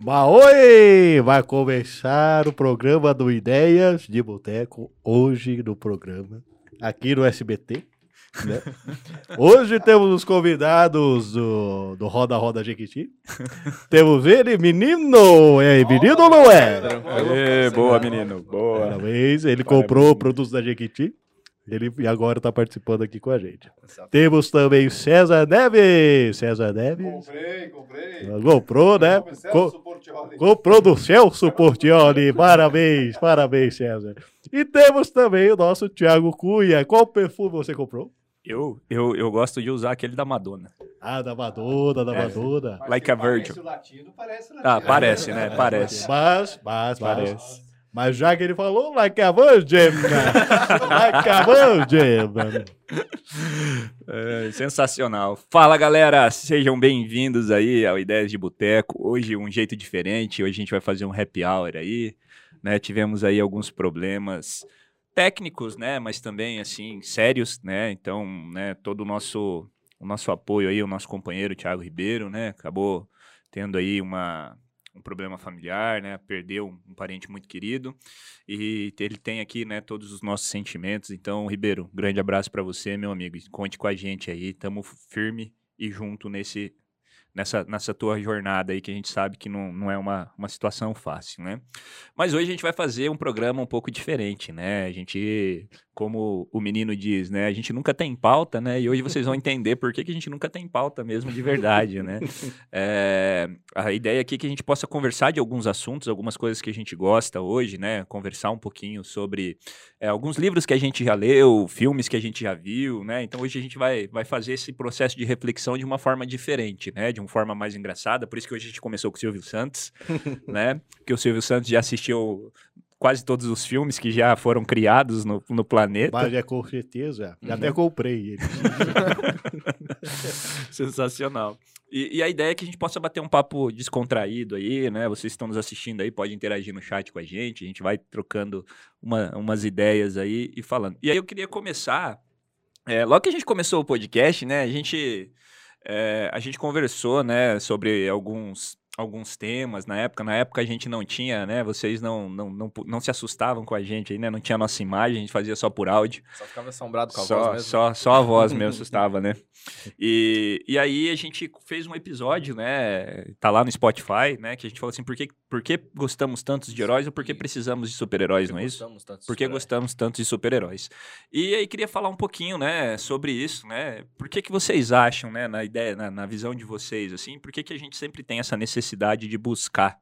Maoi! Vai começar o programa do Ideias de Boteco hoje no programa, aqui no SBT. Né? Hoje temos os convidados do, do Roda Roda Jequiti. temos ele, menino! É menino ou não é? Aê, boa, menino. Boa. Parabéns. Ele comprou o produto da Jequiti. Ele e agora está participando aqui com a gente. Temos também César Neves. César Neves. Comprei, comprei. Comprou, né? Co comprou do Celso Portioli. Parabéns, parabéns, César. E temos também o nosso Thiago Cunha. Qual perfume você comprou? Eu, eu, eu gosto de usar aquele da Madonna. Ah, da Madonna, da É. Madonna. Like a Virgin. Parece o latino, parece o Ah, latino. parece, né? Parece. Mas, mas, mas, Parece. Mas já que ele falou like a virgin, like a virgin. É, sensacional. Fala, galera. Sejam bem-vindos aí ao Ideias de Boteco. Hoje um jeito diferente. Hoje a gente vai fazer um happy hour aí. Né? Tivemos aí alguns problemas técnicos, né? Mas também, assim, sérios, né? Então, né? Todo o nosso, o nosso apoio aí, o nosso companheiro Thiago Ribeiro, né? Acabou tendo aí uma, um problema familiar, né? Perdeu um, um parente muito querido. E ele tem aqui, né, todos os nossos sentimentos. Então, Ribeiro, grande abraço para você, meu amigo. Conte com a gente aí. Tamo firme e junto nesse nessa, nessa tua jornada aí que a gente sabe que não, não é uma, uma situação fácil, né? Mas hoje a gente vai fazer um programa um pouco diferente, né? A gente, como o menino diz, né? A gente nunca tem pauta, né? E hoje vocês vão entender por que, que a gente nunca tem pauta mesmo de verdade, né? É, a ideia aqui é que a gente possa conversar de alguns assuntos, algumas coisas que a gente gosta hoje, né? Conversar um pouquinho sobre é, alguns livros que a gente já leu, filmes que a gente já viu, né? Então hoje a gente vai, vai fazer esse processo de reflexão de uma forma diferente, né? De uma forma mais engraçada. Por isso que hoje a gente começou com o Silvio Santos, né? Porque o Silvio Santos já assistiu quase todos os filmes que já foram criados no, no planeta. Mas é com certeza. Uhum. Já até comprei ele. Sensacional. E, e a ideia é que a gente possa bater um papo descontraído aí, né? Vocês que estão nos assistindo aí, podem interagir no chat com a gente, a gente vai trocando uma- umas ideias aí e falando. E aí eu queria começar, é, logo que a gente começou o podcast, né? A gente, é, a gente conversou, né, sobre alguns alguns temas na época. Na época a gente não tinha, né? Vocês não, não, não, não se assustavam com a gente aí, né? Não tinha nossa imagem, a gente fazia só por áudio. Só ficava assombrado com a Só, voz mesmo. só, só a voz mesmo assustava, né? E, e aí a gente fez um episódio, né? Tá lá no Spotify, né? Que a gente falou assim, por que, por que gostamos tantos de heróis ou por que precisamos de super-heróis, não é isso? Gostamos tanto de Por que gostamos tanto de super-heróis? E aí queria falar um pouquinho, né, sobre isso, né? Por que, que vocês acham, né, na ideia, na, na visão de vocês, assim, por que, que a gente sempre tem essa necessidade de buscar,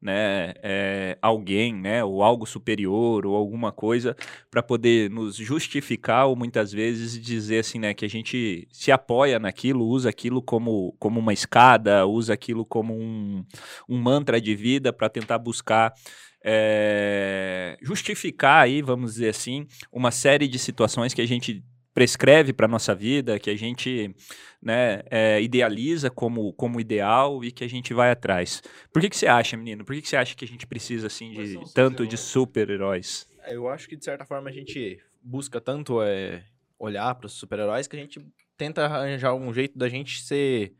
né, é, alguém, né, ou algo superior ou alguma coisa para poder nos justificar ou muitas vezes dizer assim, né, que a gente se apoia naquilo, usa aquilo como, como uma escada, usa aquilo como um, um mantra de vida para tentar buscar é, justificar aí, vamos dizer assim, uma série de situações que a gente prescreve para nossa vida, que a gente né, é, idealiza como, como ideal e que a gente vai atrás. Por que, que você acha, menino? Por que, que você acha que a gente precisa assim de tanto de heróis? super-heróis? É, Eu acho que, de certa forma, a gente busca tanto é, olhar para os super-heróis que a gente tenta arranjar um jeito da gente ser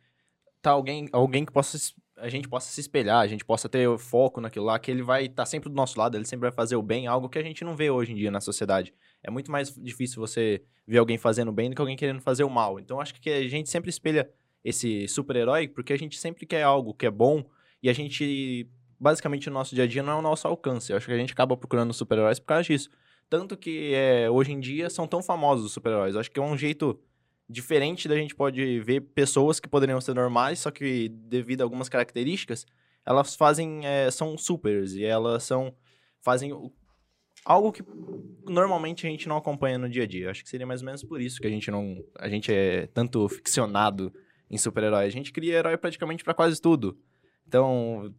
tá alguém, alguém que possa a gente possa se espelhar, a gente possa ter foco naquilo lá, que ele vai estar sempre do nosso lado, ele sempre vai fazer o bem, algo que a gente não vê hoje em dia na sociedade. É muito mais difícil você ver alguém fazendo o bem do que alguém querendo fazer o mal. Então acho que a gente sempre espelha esse super-herói porque a gente sempre quer algo que é bom e a gente basicamente no nosso dia a dia não é o nosso alcance. Eu acho que a gente acaba procurando super-heróis por causa disso. Tanto que é, hoje em dia são tão famosos os super-heróis. Acho que é um jeito diferente da gente pode ver pessoas que poderiam ser normais, só que devido a algumas características, elas fazem é, são supers e elas são fazem o- algo que normalmente a gente não acompanha no dia a dia. Acho que seria mais ou menos por isso que a gente não a gente é tanto ficcionado em super-herói. A gente cria herói praticamente para quase tudo. Então,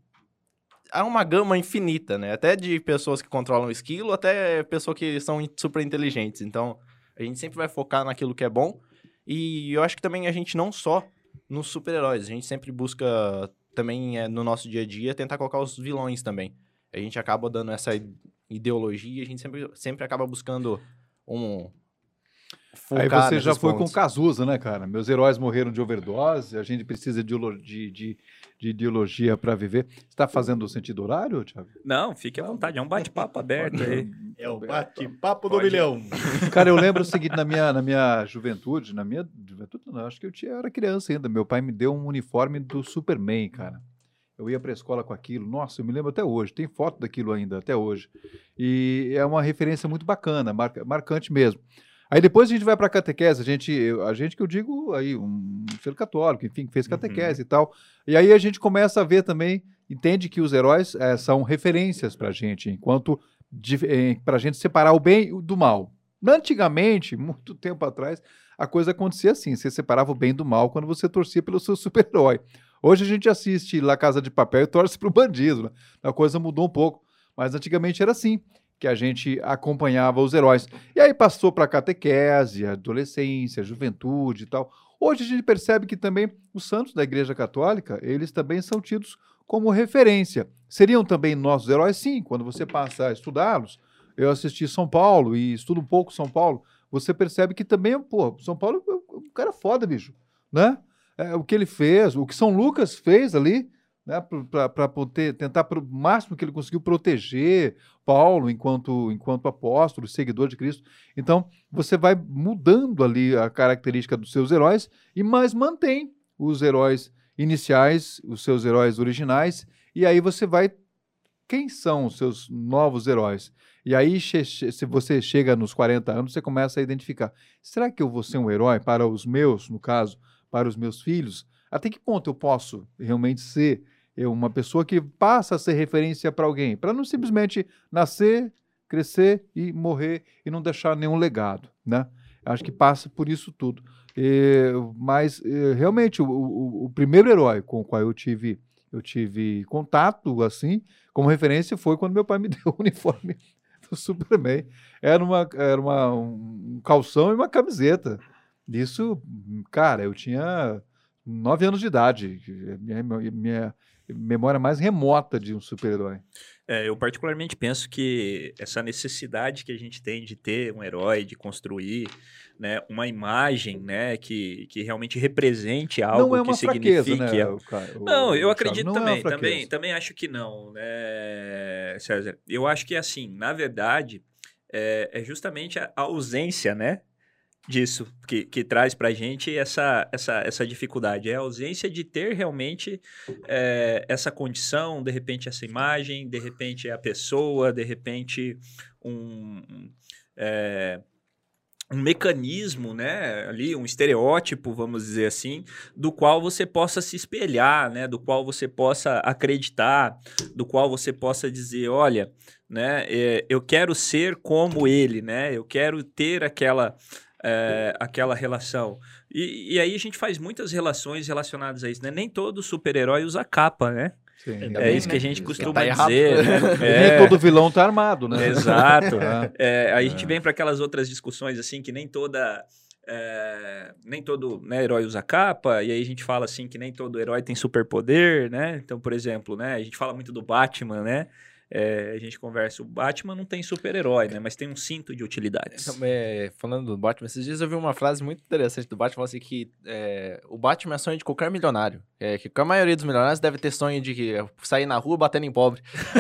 há uma gama infinita, né? Até de pessoas que controlam esquilo, até pessoas que são super inteligentes. Então, a gente sempre vai focar naquilo que é bom. E eu acho que também a gente não só nos super-heróis, a gente sempre busca também é, no nosso dia a dia tentar colocar os vilões também. A gente acaba dando essa ideologia, a gente sempre, sempre acaba buscando um Aí você já foi com pontos. o Cazuza, né, cara? Meus heróis morreram de overdose, a gente precisa de, de- de- de ideologia para viver. Você está fazendo sentido horário, Thiago? Não, fique à vontade, é um bate-papo aberto aí. É o bate-papo do milhão. Cara, eu lembro o seguinte, na minha, na minha juventude, na minha juventude, não, acho que eu, tinha, eu era criança ainda, meu pai me deu um uniforme do Superman, cara. Eu ia pra escola com aquilo, nossa, eu me lembro até hoje, tem foto daquilo ainda, até hoje. E é uma referência muito bacana, marca- marcante mesmo. Aí depois a gente vai pra catequese, a gente, a gente que eu digo aí, um ser católico, enfim, que fez catequese e tal. E aí a gente começa a ver também, entende que os heróis eh, são referências pra gente, enquanto para a gente separar o bem do mal. Antigamente, muito tempo atrás, a coisa acontecia assim: você separava o bem do mal quando você torcia pelo seu super-herói. Hoje a gente assiste La Casa de Papel e torce para o bandido. Né? A coisa mudou um pouco, mas antigamente era assim que a gente acompanhava os heróis. E aí passou para a catequese, a adolescência, a juventude e tal. Hoje a gente percebe que também os santos da Igreja Católica, eles também são tidos como referência. Seriam também nossos heróis? Sim, quando você passa a estudá-los. Eu assisti São Paulo e estudo um pouco São Paulo. Você percebe que também, pô, São Paulo é um cara foda, bicho, né? É, o que ele fez, o que São Lucas fez ali, né, para tentar pro máximo que ele conseguiu proteger Paulo enquanto enquanto apóstolo, seguidor de Cristo. Então, você vai mudando ali a característica dos seus heróis e mais mantém os heróis iniciais, os seus heróis originais, e aí você vai quem são os seus novos heróis? E aí, se você chega nos 40 anos, você começa a identificar: será que eu vou ser um herói para os meus, no caso, para os meus filhos? Até que ponto eu posso realmente ser eu, uma pessoa que passa a ser referência para alguém? Para não simplesmente nascer, crescer e morrer e não deixar nenhum legado, né? Acho que passa por isso tudo. E, mas, realmente, o, o, o primeiro herói com o qual eu tive eu tive contato, assim, como referência foi quando meu pai me deu o uniforme do Superman. Era, uma, era uma, um calção e uma camiseta. Isso, cara, eu tinha nove anos de idade. Minha, minha memória mais remota de um super-herói. É, eu particularmente penso que essa necessidade que a gente tem de ter um herói, de construir né, uma imagem né, que, que realmente represente algo não é uma que fraqueza, signifique. Né, o, o, não, eu acredito não também, é também, também acho que não, né, César? Eu acho que assim, na verdade, é, é justamente a ausência, né? Disso que, que traz para a gente essa, essa, essa dificuldade. É a ausência de ter realmente é, essa condição, de repente essa imagem, de repente a pessoa, de repente um, é, um mecanismo, né, ali, um estereótipo, vamos dizer assim, do qual você possa se espelhar, né, do qual você possa acreditar, do qual você possa dizer, olha, né, é, eu quero ser como ele, né, eu quero ter aquela é, aquela relação. E, e, aí a gente faz muitas relações relacionadas a isso, né? Nem todo super-herói usa capa, né? Sim, é bem, isso né? que a gente costuma Tá errado. dizer, né? Nem É, todo vilão tá armado, né? Exato. É. É, aí a gente vem para aquelas outras discussões assim que nem toda é, nem todo né, herói usa capa, e aí a gente fala assim que nem todo herói tem superpoder, né? Então, por exemplo, né, a gente fala muito do Batman, né? É, a gente conversa, o Batman não tem super-herói, né? Mas tem um cinto de utilidades. Então, é, falando do Batman, esses dias eu vi uma frase muito interessante do Batman, assim, que é, o Batman é sonho de qualquer milionário. É, que a maioria dos milionários deve ter sonho de que, sair na rua batendo em pobre.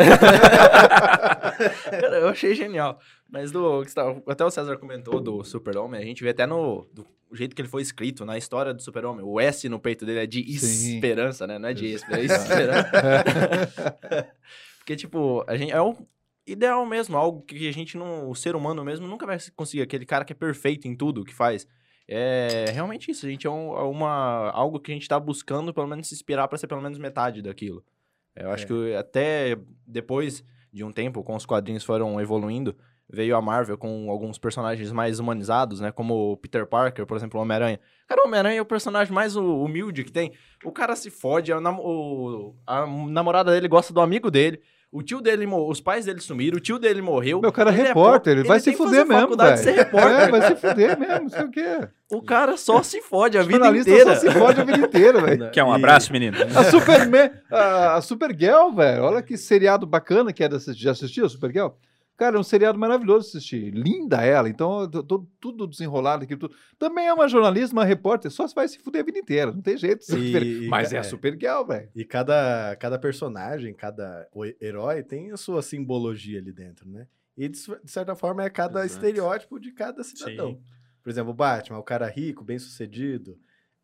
Cara, eu achei genial. Mas do, até o César comentou do Super-Homem, a gente vê até no do jeito que ele foi escrito, na história do Super-Homem. O S no peito dele é de Sim. esperança, né? Não é de esperança, é esperança. Porque, tipo, a gente, é o ideal mesmo, algo que a gente não. O ser humano mesmo nunca vai conseguir. Aquele cara que é perfeito em tudo que faz. É realmente isso. A gente é, um, é uma, algo que a gente tá buscando, pelo menos, se inspirar para ser pelo menos metade daquilo. Eu acho É. que até depois de um tempo, com os quadrinhos foram evoluindo, veio a Marvel com alguns personagens mais humanizados, né? Como o Peter Parker, por exemplo, o Homem-Aranha. Cara, o Homem-Aranha é o personagem mais hu- humilde que tem. O cara se fode, a, nam- o- a namorada dele gosta do amigo dele. O tio dele, os pais dele sumiram, o tio dele morreu. Meu cara é Ele repórter, po- ele vai se fuder mesmo, faculdade de velho. ser repórter. É, vai se fuder mesmo, não sei o quê. O cara só se fode a vida Jornalista inteira. só se fode a vida inteira, velho. Quer um abraço, menino? A Superman, a, a Supergirl, velho, olha que seriado bacana que é dessa, já assistiu a Supergirl? Cara, é um seriado maravilhoso assistir. Linda ela. Então, tô- tô tudo desenrolado aqui. Tudo. Também é uma jornalista, uma repórter. Só se vai se fuder a vida inteira. Não tem jeito de ser E- e- Mas é, é. super legal, velho. E cada, cada personagem, cada herói tem a sua simbologia ali dentro, né? E de, de certa forma é cada Exato. estereótipo de cada cidadão. Por exemplo, o Batman, o cara rico, bem sucedido,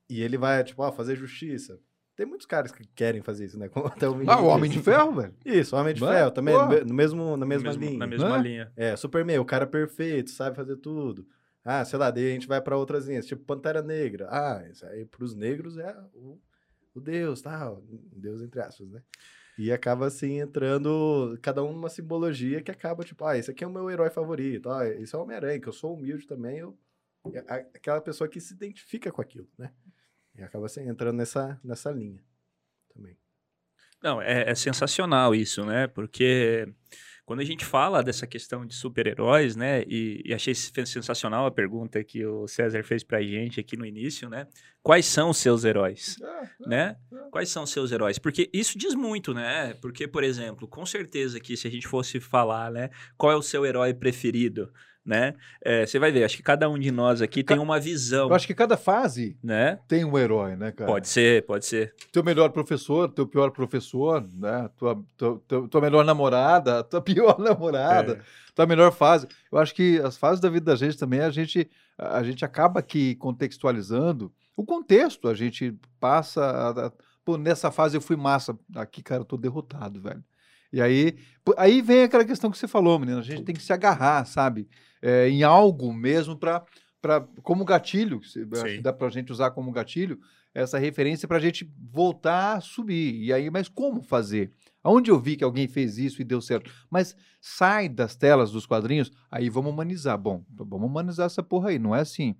e ele vai, tipo, ó, fazer justiça. Tem muitos caras que querem fazer isso, né? Como até o Ah, o Homem de. Ferro, velho. Isso, o Homem de Ferro também, porra. no me- no mesmo, na mesma Mesmo- linha. na mesma linha. É, Superman, o cara perfeito, sabe fazer tudo. Ah, sei lá, daí a gente vai pra outras linhas, tipo Pantera Negra. Ah, isso aí pros negros é o, o Deus, tal. Deus entre aspas, né? E acaba assim entrando cada um numa simbologia que acaba tipo, ah, esse aqui é o meu herói favorito, ah, esse é o Homem-Aranha, que eu sou humilde também, eu é aquela pessoa que se identifica com aquilo, né? E acaba assim entrando nessa nessa linha também. Não, é, é sensacional isso, né? Porque quando a gente fala dessa questão de super-heróis, né? E, e achei sen- sensacional a pergunta que o César fez pra gente aqui no início, né? Quais são os seus heróis? né? Quais são os seus heróis? Porque isso diz muito, né? Porque, por exemplo, com certeza que se a gente fosse falar, né? Qual é o seu herói preferido, né? É, você vai ver, acho que cada um de nós aqui tem uma visão, Eu acho que cada fase né? tem um herói, né, cara? Pode ser, pode ser. Teu melhor professor, teu pior professor, né? Tua, tua, tua, tua melhor namorada, tua pior namorada, tua melhor fase. Eu acho que as fases da vida da gente também, a gente, a gente acaba aqui contextualizando o contexto. A gente passa. a- a- pô, nessa fase eu fui massa. Aqui, cara, eu tô derrotado, velho. E aí, aí vem aquela questão que você falou, menina. A gente tem que se agarrar, sabe? É, em algo mesmo para como gatilho, acho que dá pra gente usar como gatilho, essa referência para a gente voltar a subir. E aí, mas como fazer? Aonde eu vi que alguém fez isso e deu certo? Mas sai das telas dos quadrinhos, aí vamos humanizar. Bom, vamos humanizar essa porra aí. Não é assim.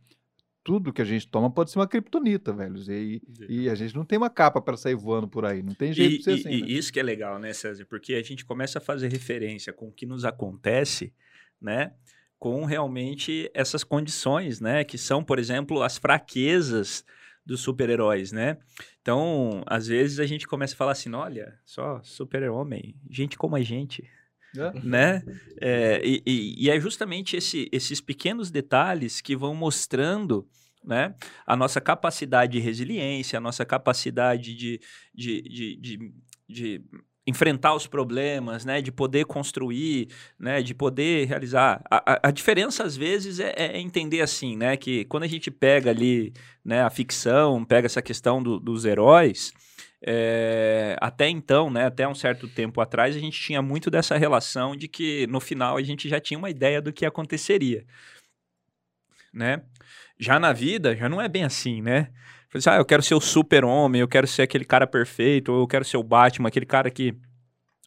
Tudo que a gente toma pode ser uma kriptonita, velho. E, e a gente não tem uma capa para sair voando por aí. Não tem jeito E, de ser e- assim. e né? isso que é legal, né, César? Porque a gente começa a fazer referência com o que nos acontece, né? Com realmente essas condições, né? Que são, por exemplo, as fraquezas dos super-heróis, né? Então, às vezes a gente começa a falar assim, olha, só super-homem, gente como a gente, É? né? É, e, e- e é justamente esse- esses pequenos detalhes que vão mostrando né, a nossa capacidade de resiliência, a nossa capacidade de, de, de, de, de enfrentar os problemas, né, de poder construir, né, de poder realizar. A, a- a diferença, às vezes, é, é entender assim, né, que quando a gente pega ali né, a ficção, pega essa questão do- dos heróis, é, até então, né, até um certo tempo atrás, a gente tinha muito dessa relação de que no final a gente já tinha uma ideia do que aconteceria, né? Já na vida, já não é bem assim, né? Assim, Ah, eu quero ser o super-homem, eu quero ser aquele cara perfeito, ou eu quero ser o Batman, aquele cara que,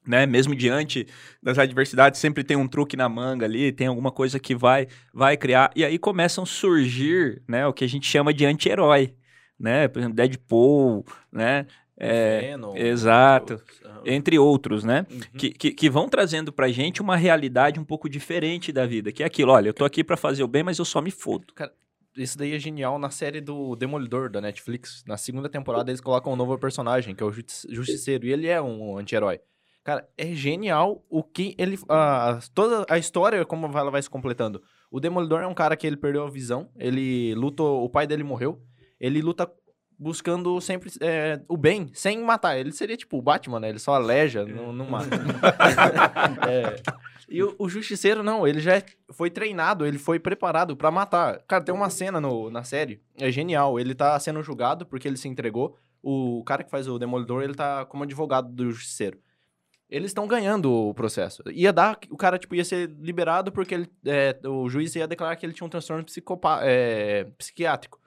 né, mesmo diante das adversidades, sempre tem um truque na manga ali, tem alguma coisa que vai, vai criar. E aí começam a surgir, né, o que a gente chama de anti-herói, né? Por exemplo, Deadpool, né? É, Venom, exato. entre outros, né? Uhum. Que, que, que vão trazendo pra gente uma realidade um pouco diferente da vida, que é aquilo, olha, eu tô aqui pra fazer o bem, mas eu só me fodo. Isso daí é genial na série do Demolidor da Netflix. Na segunda temporada eles colocam um novo personagem, que é o Justi- Justiceiro, e ele é um anti-herói. Cara, é genial o que ele. a- toda a história, como ela vai se completando. O Demolidor é um cara que ele perdeu a visão, ele luta. O pai dele morreu, ele luta buscando sempre é, o bem, sem matar. Ele seria tipo o Batman, né? Ele só aleja, não, não mata. É. E o, o Justiceiro, não, ele já é- foi treinado, ele foi preparado pra matar. Cara, tem uma cena no, na série, é genial. Ele tá sendo julgado porque ele se entregou. O cara que faz o Demolidor, ele tá como advogado do Justiceiro. Eles estão ganhando o processo. Ia dar, o cara, tipo, ia ser liberado porque ele, é, o juiz ia declarar que ele tinha um transtorno psicopa, é, psiquiátrico.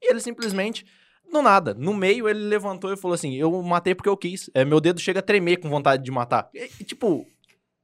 E ele simplesmente, no nada, no meio, ele levantou e falou assim: Eu matei porque eu quis. É, meu dedo chega a tremer com vontade de matar. E, tipo,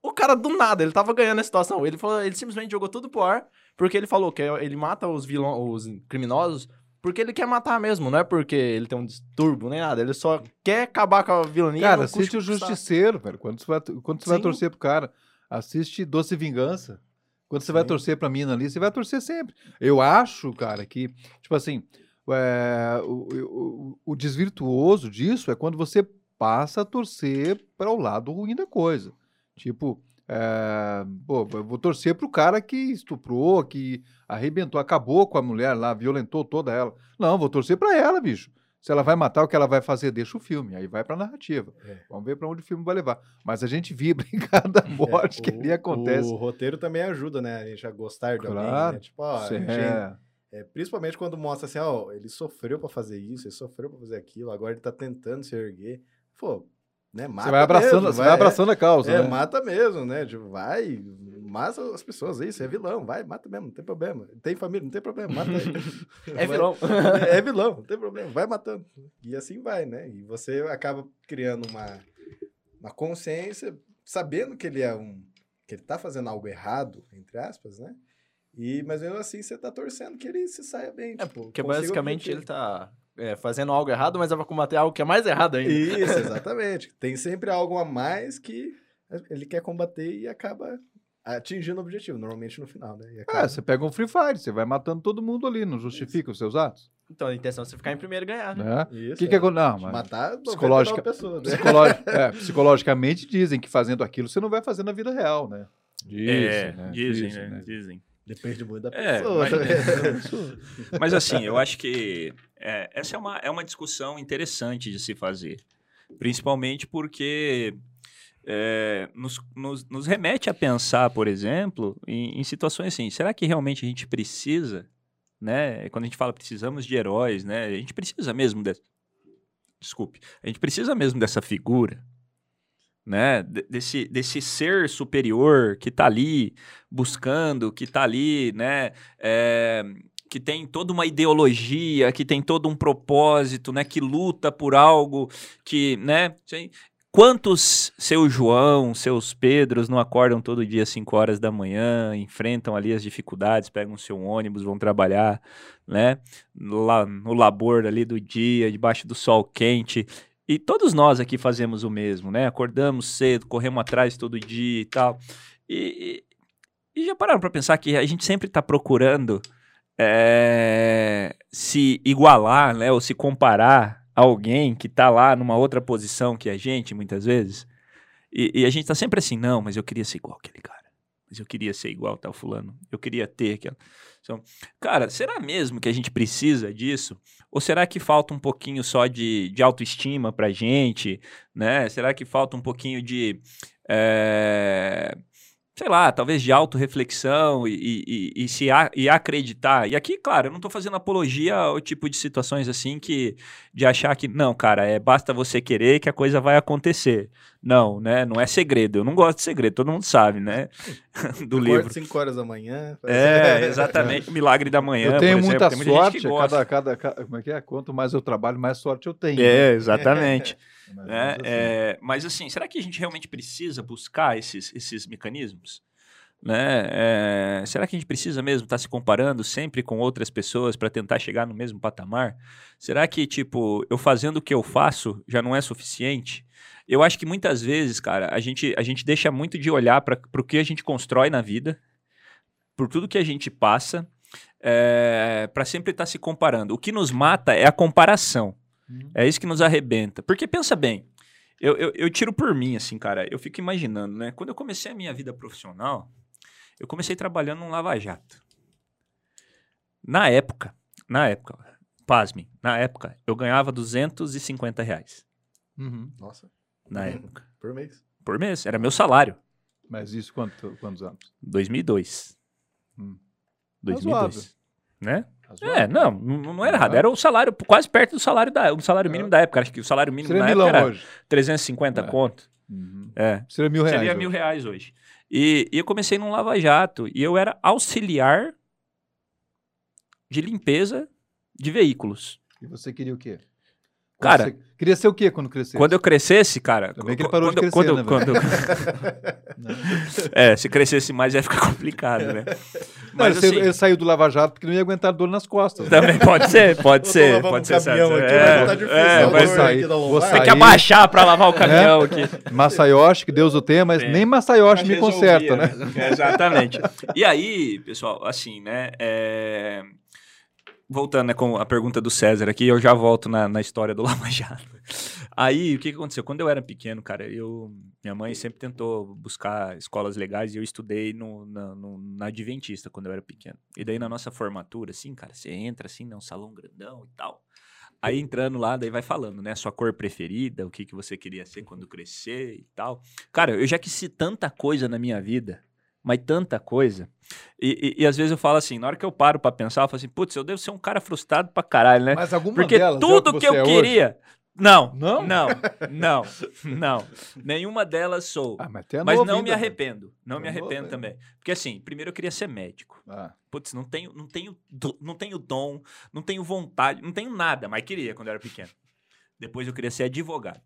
o cara do nada, ele tava ganhando a situação. Ele, falou, ele simplesmente jogou tudo pro ar porque ele falou que ele mata os vilões, os criminosos, porque ele quer matar mesmo, não é porque ele tem um distúrbio nem nada. Ele só quer acabar com a vilania. Cara, assiste o. Justiceiro, velho. Quando você vai, quando você vai torcer pro cara, assiste Doce Vingança. Quando você vai Sim. torcer pra mina ali, você vai torcer sempre. Eu acho, cara, que, tipo assim, é, o, o, o desvirtuoso disso é quando você passa a torcer para o lado ruim da coisa. Tipo, É, pô, vou torcer pro cara que estuprou, que arrebentou, acabou com a mulher lá, violentou toda ela. Não, vou torcer pra ela, bicho. Se ela vai matar, o que ela vai fazer? Deixa o filme, aí vai pra narrativa. É. Vamos ver pra onde o filme vai levar. Mas a gente vibra em cada morte que É, o- ali acontece. O roteiro também ajuda, né? A gente a gostar de alguém, né? Tipo, ó, a é, é, principalmente quando mostra assim, ó, ele sofreu pra fazer isso, ele sofreu pra fazer aquilo, agora ele tá tentando se erguer. Pô, né? Mata Você vai abraçando, mesmo, você vai abraçando a causa, É, né? mata mesmo, né? Tipo, vai, mata as pessoas, isso, é vilão, vai, mata mesmo, não tem problema. Tem família, não tem problema, mata ele. É Vai- vilão. É vilão, não tem problema, vai matando. E assim vai, né? E você acaba criando uma, uma consciência, sabendo que ele é um. que ele tá fazendo algo errado, entre aspas, né? E, mas mesmo assim você tá torcendo que ele se saia bem. É, tipo, porque basicamente ele tá é, fazendo algo errado, mas vai combater algo que é mais errado ainda. Isso, exatamente. Tem sempre algo a mais que ele quer combater e acaba atingindo o objetivo, normalmente no final, né? E acaba- É, você pega um Free Fire, você vai matando todo mundo ali, não justifica os seus atos. Então a intenção é você ficar em primeiro e ganhar. Né? Isso, O que que é. acon- Não, mas Matar 99 psicológica- pessoas, né? psicologi- é, psicologicamente dizem que fazendo aquilo você não vai fazer na vida real, né? Dizem, é, né? dizem, né? Dizem. Depende muito da É, pessoa. mas- também. Mas assim, eu acho que é, essa é uma, é uma discussão interessante de se fazer. Principalmente porque é, nos, nos, nos remete a pensar, por exemplo, em, em situações assim, será que realmente a gente precisa, né? Quando a gente fala precisamos de heróis, né? A gente precisa mesmo dessa... Desculpe. A gente precisa mesmo dessa figura, né? de- Desse, desse ser superior que tá ali buscando, que tá ali, né? É, que tem toda uma ideologia, que tem todo um propósito, né? Que luta por algo, que, né? Quantos seu João, seus Pedros não acordam todo dia às 5 horas da manhã, enfrentam ali as dificuldades, pegam seu ônibus, vão trabalhar, né? La- no labor ali do dia, debaixo do sol quente. E todos nós aqui fazemos o mesmo, né? Acordamos cedo, corremos atrás todo dia e tal. E, e, já pararam para pensar que a gente sempre está procurando é, se igualar, né? Ou se comparar a alguém que tá lá numa outra posição que a gente, muitas vezes. E, e a gente tá sempre assim, não, mas eu queria ser igual aquele cara. Mas eu queria ser igual tal fulano. Eu queria ter aquela. Então, cara, será mesmo que a gente precisa disso? Ou será que falta um pouquinho só de, de autoestima pra gente, né? Será que falta um pouquinho de, é, sei lá, talvez de autorreflexão e, e, e, e se a, e acreditar? E aqui, claro, eu não tô fazendo apologia ao tipo de situações assim que de achar que, não, cara, é basta você querer que a coisa vai acontecer. Não, né? Não é segredo. Eu não gosto de segredo, todo mundo sabe, né? Do livro. Acorda 5 horas da manhã. É, exatamente. O milagre da manhã. eu tenho por exemplo. muita Tem muita gente sorte, gosta. cada, cada, cada- Como é que é? Quanto mais eu trabalho, mais sorte eu tenho. É, exatamente. Né? assim. É, mas assim, será que a gente realmente precisa buscar esses, esses mecanismos? Né? É, será que a gente precisa mesmo estar se comparando sempre com outras pessoas para tentar chegar no mesmo patamar? Será que, tipo, eu fazendo o que eu faço já não é suficiente? Eu acho que muitas vezes, cara, a gente, a gente deixa muito de olhar para o que a gente constrói na vida, por tudo que a gente passa, para sempre estar se comparando. O que nos mata é a comparação. Uhum. É isso que nos arrebenta. Porque pensa bem, eu, eu, eu tiro por mim, assim, cara. Eu fico imaginando, né? Quando eu comecei a minha vida profissional, eu comecei trabalhando num lava-jato. Na época, na época, pasmem, na época, eu ganhava 250 reais. Uhum. Nossa, Na Uhum. época. por mês. Por mês. Era meu salário. Mas isso quanto, quantos anos? 2002. Hum. 2002. Né? Razoável. É, não, não, era errado. Era o salário quase perto do salário da, o salário mínimo da época. Acho que o salário mínimo Seria na época era hoje. 350 É. conto. Uhum. É. Seria mil reais. Seria hoje. mil reais hoje. E, e eu comecei num lava-jato e eu era auxiliar de limpeza de veículos. E você queria o quê? Cara- Você queria ser o quê quando crescesse? Quando eu crescesse, cara. Também que ele parou de quando, crescer, quando, né, quando, Né? É, se crescesse mais ia ficar complicado, né? Não, Mas ele, assim, ele saiu do Lava Jato porque não ia aguentar dor nas costas. também pode ser, pode ser, pode ser. caminhão certo. aqui, É, mas tá difícil, é, a vai sair. Vou Tem que abaixar pra lavar o caminhão aqui. Masayoshi, que Deus o tenha, mas É. nem Masayoshi me conserta, né? né? Exatamente. E aí, pessoal, assim, né? é, Voltando né, com a pergunta do César aqui, eu já volto na, na história do Lava Jato. Aí, o que, que aconteceu? Quando eu era pequeno, cara, eu, minha mãe sempre tentou buscar escolas legais e eu estudei no, na, no- na Adventista quando eu era pequeno. E daí, na nossa formatura, assim, cara, você entra assim, né, um salão grandão e tal. Aí, entrando lá, daí vai falando, né, sua cor preferida, o que, que você queria ser quando crescer e tal. Cara, eu já quis tanta coisa na minha vida, mas tanta coisa. E, e- e às vezes eu falo assim, na hora que eu paro pra pensar, eu falo assim, putz, eu devo ser um cara frustrado pra caralho, né? Mas alguma Porque delas é o tudo que, você eu é hoje? Não, Não? não, não, não. Nenhuma delas sou. Ah, mas mas não me arrependo. Não me novo, arrependo também. Porque assim, primeiro eu queria ser médico. Ah, Putz, não tenho, não tenho, não tenho dom, não tenho vontade, não tenho nada, mas queria quando eu era pequeno. Depois eu queria ser advogado.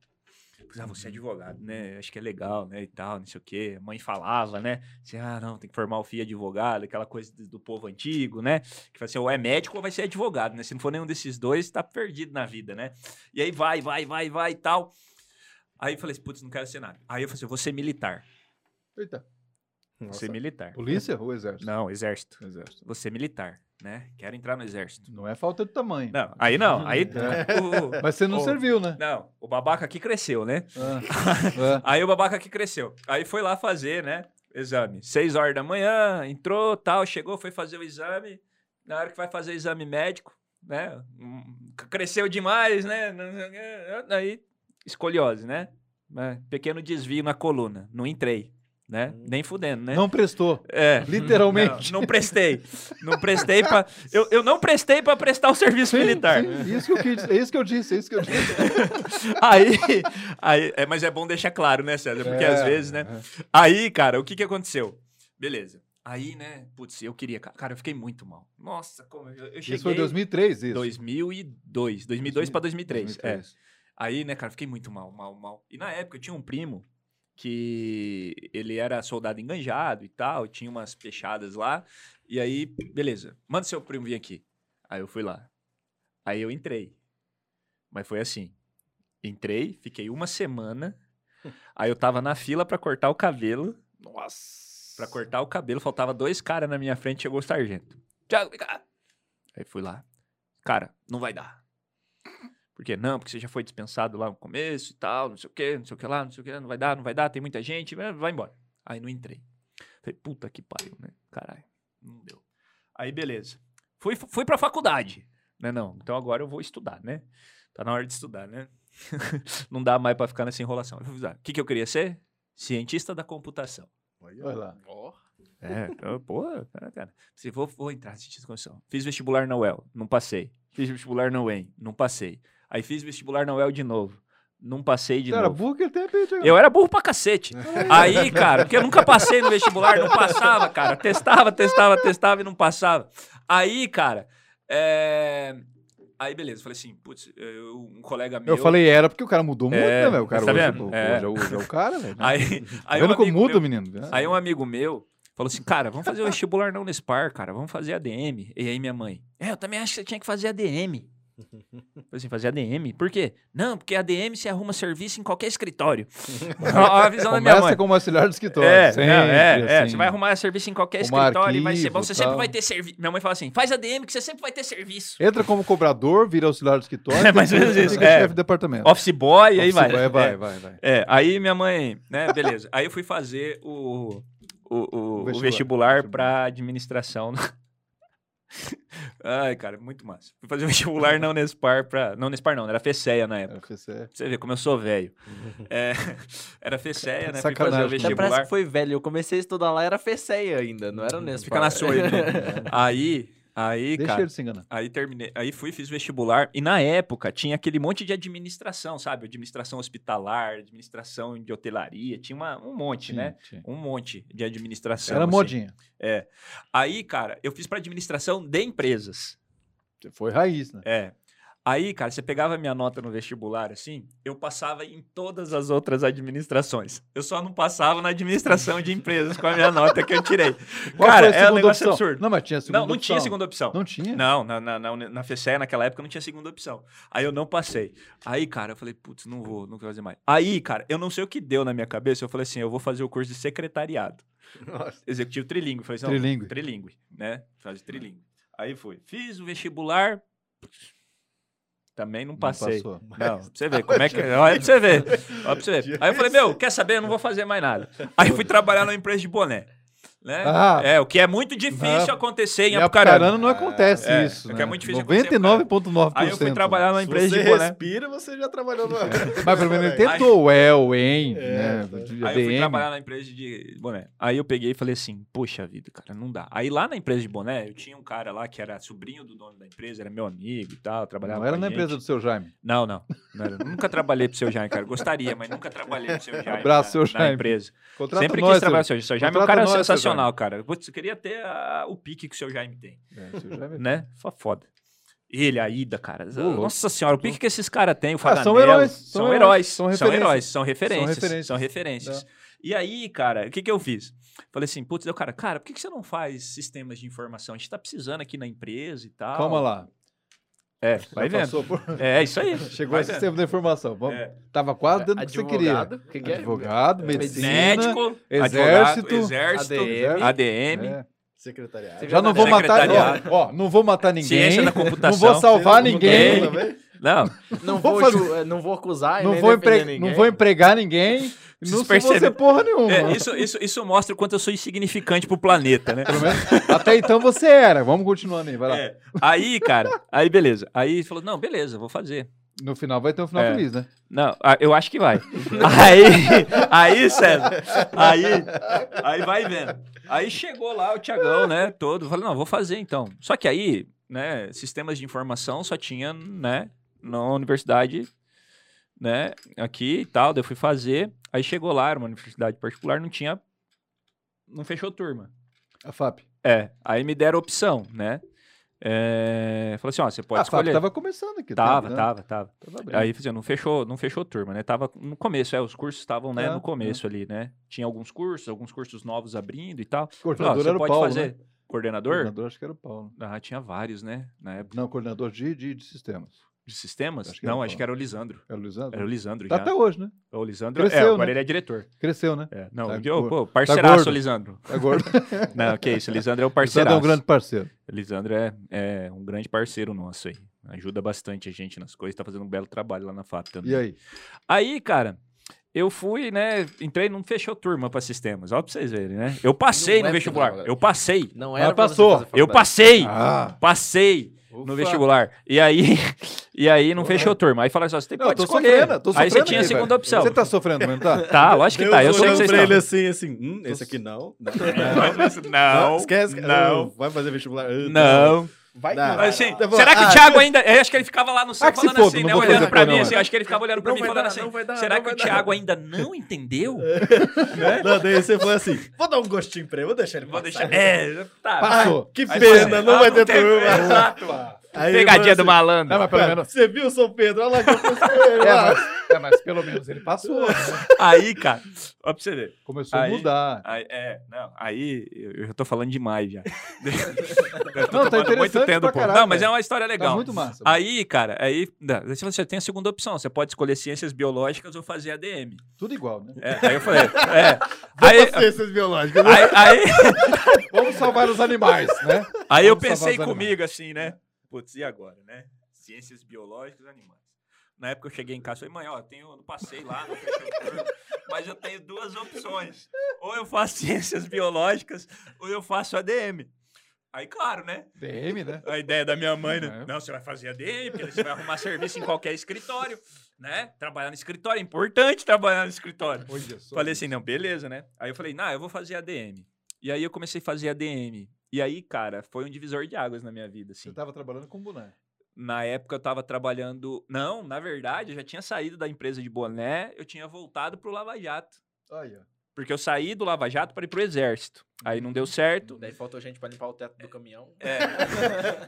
Pois, Ah, você é advogado, né? Acho que é legal, né? E tal, não sei o quê. A mãe falava, né? Assim, ah, não, tem que formar o filho advogado, aquela coisa do, do povo antigo, né? Que fala assim, ou é médico ou vai ser advogado, né? Se não for nenhum desses dois, tá perdido na vida, né? E aí vai, vai, vai, vai e tal. Aí eu falei assim, putz, não quero ser nada. Aí eu falei assim, eu vou ser militar. eita. Vou ser militar. Polícia ou exército? Não, exército. Exército. Vou ser militar, né? Quero entrar no exército. Não é falta de tamanho. Não, aí não. Aí. É. o- Mas você não o- serviu, né? Não, o babaca aqui cresceu, né? Ah, ah. Aí o babaca aqui cresceu. Aí foi lá fazer, né? Exame. Seis horas da manhã, entrou, tal, chegou, foi fazer o exame. Na hora que vai fazer o exame médico, né? hum, Cresceu demais, né? Aí, escoliose, né? É, Pequeno desvio na coluna. Não entrei, né? Nem fudendo, né? Não prestou. É. Literalmente. Não, não prestei. Não prestei pra. Eu, eu não prestei pra prestar o serviço Sim, militar. sim, isso que eu quis, é isso que eu disse, é isso que eu disse. Aí, aí é, mas é bom deixar claro, né, César? Porque às É, vezes, né? é. Aí, cara, o que que aconteceu? Beleza. Aí, né, putz, eu queria. ca- Cara, eu fiquei muito mal. Nossa, como eu, eu cheguei. Isso foi 2003, isso. 2002. 2002 pra 2003. É. 2003. Aí, né, cara, fiquei muito mal, mal, mal. E na época eu tinha um primo que ele era soldado enganjado e tal, tinha umas fechadas lá. E aí, beleza, manda seu primo vir aqui. Aí eu fui lá. Aí eu entrei. Mas foi assim. Entrei, fiquei uma semana. Aí eu tava na fila pra cortar o cabelo. Nossa. Pra cortar o cabelo, faltava dois caras na minha frente, chegou o sargento. Tiago, vem cá. Aí fui lá. Cara, não vai dar. Por quê? Não, porque você já foi dispensado lá no começo e tal, não sei o quê, não sei o que lá, não sei o que, não vai dar, não vai dar, tem muita gente, vai vai embora. Aí não entrei. Falei, puta que pariu, né? Caralho, não deu. Aí beleza. Fui, fui pra faculdade, né? Não, então agora eu vou estudar, né? Tá na hora de estudar, né? não dá mais pra ficar nessa enrolação. O que, que eu queria ser? Cientista da computação. Olha lá. É, eu, pô, cara, cara. Se vou, vou entrar nesse de condição. Fiz vestibular na UEL, não passei. Fiz vestibular na UEM, não passei. Aí fiz vestibular na UEL de novo. Não passei de Você era novo. burro que ele tem peito. Eu era burro pra cacete. Aí, cara, porque eu nunca passei no vestibular, não passava, cara. Testava, testava, testava e não passava. Aí, cara, é... Aí, beleza, falei assim, putz, eu- um colega meu... Eu falei era porque o cara mudou muito, É, né, velho? O cara tá hoje, vendo? É. hoje, é o, hoje é o cara, velho. Aí, Tá aí um como muda, meu- menino? Aí um amigo meu falou assim, cara, vamos fazer o vestibular na Unespar, cara, vamos fazer ADM. E aí minha mãe, é, eu também acho que você tinha que fazer ADM. Falei assim, fazer ADM? Por quê? Não, porque ADM você arruma serviço em qualquer escritório. A visão da minha mãe. Começa como auxiliar do escritório. É, sempre, é, é, assim. você vai arrumar serviço em qualquer escritório e vai ser bom. arquivo, Você sempre tal. vai ter serviço. Minha mãe fala assim: faz ADM que você sempre vai ter serviço. Entra como cobrador, vira auxiliar do escritório. É mais ou depois menos isso, fica é. chefe de departamento. Office boy, aí vai. boy, vai, É. vai, vai. É, aí minha mãe, né, beleza. Aí eu fui fazer o, o, o, o vestibular. vestibular, para administração. Ai, cara, muito massa. Fui fazer vestibular na Unespar pra... Não, Unespar não, era FECEA na época. Era você ver como eu sou velho. É, era FECEA, né? Fui fazer Sacanagem. o vestibular. parece que foi velho. Eu comecei a estudar lá, era FECEA ainda, não era nesse. Fica na sua aí, né? Aí, aí, Deixa cara... ele se enganar. Aí terminei, aí fui, fiz vestibular, e na época tinha aquele monte de administração, sabe? Administração hospitalar, administração de hotelaria, tinha uma, um monte, né? Tinha, tinha. Um monte de administração. Era assim. modinha. É. Aí, cara, eu fiz para administração de empresas. Foi raiz, né? É. Aí, cara, você pegava minha nota no vestibular, assim, eu passava em todas as outras administrações. Eu só não passava na administração de empresas com a minha nota que eu tirei. Qual cara, foi é um negócio opção? absurdo. Não, mas tinha segunda Não, não tinha opção. segunda opção. Não tinha? Não, na, na, na, na FECE, naquela época, não tinha segunda opção. Aí eu não passei. Aí, cara, eu falei, putz, não vou, não quero fazer mais. Aí, cara, eu não sei o que deu na minha cabeça. Eu falei assim, eu vou fazer o curso de secretariado. Nossa. Executivo trilingue. Falei assim, não, Trilingue. Trilingue, né? Fazer trilingue. Aí fui. Fiz o vestibular. Também não Não passei. Não, pra você ver como é que. Olha pra você ver. Olha pra você ver. Aí eu falei, meu, quer saber? Eu não vou fazer mais nada. Aí eu fui trabalhar numa empresa de boné. Né? Ah. é, o que é muito difícil Ah. acontecer em Apucarana. Apucarana não acontece É, isso. é que né? é muito difícil acontecer, 99,9%. Aí eu fui trabalhar numa Se empresa você de boné. respira, você já trabalhou numa... Mas pelo menos ele Aí- tentou, o El, o En, É, né? Aí eu fui trabalhar na empresa de boné. Aí eu peguei e falei assim, poxa vida, cara, não dá. Aí lá na empresa de boné, eu tinha um cara lá que era sobrinho do dono da empresa, era meu amigo e tal, trabalhava Não era na a empresa do seu Jaime. Não, não. não era. Nunca trabalhei pro seu Jaime, cara. Gostaria, mas nunca trabalhei pro seu Jaime. Abraço, na, seu na Jaime. empresa. Contrata Sempre nós, quis trabalhar seu- com o seu Seu Jaime. é um cara seu sensacional, cara. Putz, eu queria ter a- o pique que o seu Jaime tem, É, seu Jaime. né? Só foda. Ele, a Ida, cara. Nossa senhora, o pique que esses caras têm, o Ah, são heróis, São, são heróis. São, são referências. heróis. São referências. São referências. referências. E aí, cara, o que que eu fiz? Falei assim, putz, eu, cara, cara, por que, que você não faz sistemas de informação? A gente tá precisando aqui na empresa e tal. Calma lá. É, vai Já vendo. por- É, é isso aí. Chegou Vai esse vendo. sistema da informação. Vamos... É. Tava quase dando o que você queria. Que, que é? Advogado, medicina. Médico, exército, exército, ADM. ADM, É. Secretariado. Já não vou matar. Ó, ó, não vou matar ninguém. ciência da Não computação. vou salvar ninguém. Não, Não vou vou, fazer- ju- eh, não vou acusar Não nem vou, empre... ninguém. não vou empregar ninguém. Vocês Não sou percebem? você porra nenhuma. é, isso, isso, isso mostra o quanto eu sou insignificante pro planeta, né? Pelo menos- Até então você era. Vamos continuando aí, vai lá. É. Aí, cara, aí beleza. Aí falou, não, beleza, vou fazer. No final vai ter um final É. feliz, né? Não, eu acho que vai. Aí, aí, César, aí, aí vai vendo. Aí chegou lá o Tiagão, né, todo, falei, não, vou fazer então. Só que aí, né, sistemas de informação só tinha, né, na universidade, né, aqui e tal, daí eu fui fazer. Aí chegou lá, era uma universidade particular, não tinha, não fechou turma. A FAP. É, aí me deram opção, né. É, falou assim, ó, você pode a FAP escolher. tava começando aqui. Tava, né? tava, tava. Tava. Aí, assim, não fechou, não fechou turma, né? Tava no começo, é, os cursos estavam, né, É, no começo ali, né? Tinha alguns cursos, alguns cursos novos abrindo e tal. Ó, Coordenador você era o pode Paulo, fazer né? coordenador? Coordenador acho que era o Paulo. Ah, tinha vários, né? Na época Não, coordenador de, de, de sistemas. De sistemas? Acho não, acho que era o Lisandro. Era o Lisandro? Era o Lisandro Tá já. até hoje, né? O Lisandro, Cresceu, é, agora né? ele é diretor. Cresceu, né? É, não, Tá eu- pô, parceiraço, gordo. o Lisandro. Tá gordo. Não, que isso, o Lisandro é o Lisandro parceiraço. é um grande parceiro. O Lisandro é, é um grande parceiro nosso aí. Ajuda bastante a gente nas coisas, tá fazendo um belo trabalho lá na FAP também. E aí? Aí, cara, eu fui, né? Entrei, não fechou turma pra sistemas. Olha pra vocês verem, né? Eu passei Não no é vestibular. Eu passei. Não Mas era pra você passou. fazer Eu passei. Ah, Passei no ufa. vestibular. E aí, e aí não fechou turma. Aí falaram assim: ó, você tem, Não, pode tô escolher. sofrendo, tô aí sofrendo você tinha a segunda velho. opção. Você tá sofrendo, não tá? Tá, lógico que tá. Eu sei que vocês pra ele assim, assim, hum, esse aqui não. Não, Não, esquece. não, Vai fazer vestibular. Não. Vai Não. vai. Assim, bom. será que o Ah, Thiago ainda. Eu acho que ele ficava lá no céu Ah, falando foda, assim, não né? Olhando fazer pra mim, assim. Acho que ele ficava olhando pra Não mim vai falando dar, assim: não vai dar, será não que o vai dar." Thiago ainda não entendeu? Não, daí você foi assim, vou dar um gostinho pra ele, vou deixar ele Vou passar. deixar. É, tá. Passou. Que pena, não ah, vai ter turma. Exato. Aí, Pegadinha do mano, malandro. Não, mas pelo menos. Você viu o São Pedro? Olha lá que eu ele. É mas, é, mas pelo menos ele passou. né? Aí, cara, ó pra você ver. Começou Aí- a mudar. Aí, é, não, aí eu, eu já tô falando demais já. eu tô Não, tá muito interessante tempo, pô. caralho, Não, mas é uma história Tá legal. muito massa. Aí, cara, aí não, você tem a segunda opção. Você pode escolher ciências biológicas ou fazer ADM. Tudo igual, né? É, aí eu falei, é. Aí, ciências biológicas. aí, aí, Vamos salvar os animais, né? aí eu Vamos pensei salvar os comigo assim, né? Putz, e agora, né? Ciências biológicas animais. Na época eu cheguei em casa e falei, mãe, ó, eu tenho, eu passei lá, não fechou o turno, mas eu tenho duas opções. Ou eu faço ciências biológicas, ou eu faço ADM. Aí, claro, né? DM, né? A ideia da minha mãe, né? É. Não, você vai fazer ADM, porque você vai arrumar serviço em qualquer escritório, né? Trabalhar no escritório, é importante trabalhar no escritório. Olha. Falei assim, não, beleza, né? Aí eu falei, não, eu vou fazer ADM. E aí eu comecei a fazer ADM. E aí, cara, foi um divisor de águas na minha vida, assim. Você tava trabalhando com boné. Na época eu tava trabalhando... Não, na verdade, eu já tinha saído da empresa de boné, eu tinha voltado pro Lava Jato. Aí, ó. Porque eu saí do Lava Jato para ir pro Exército. Aí não deu certo. Daí faltou gente pra limpar o teto do caminhão. É.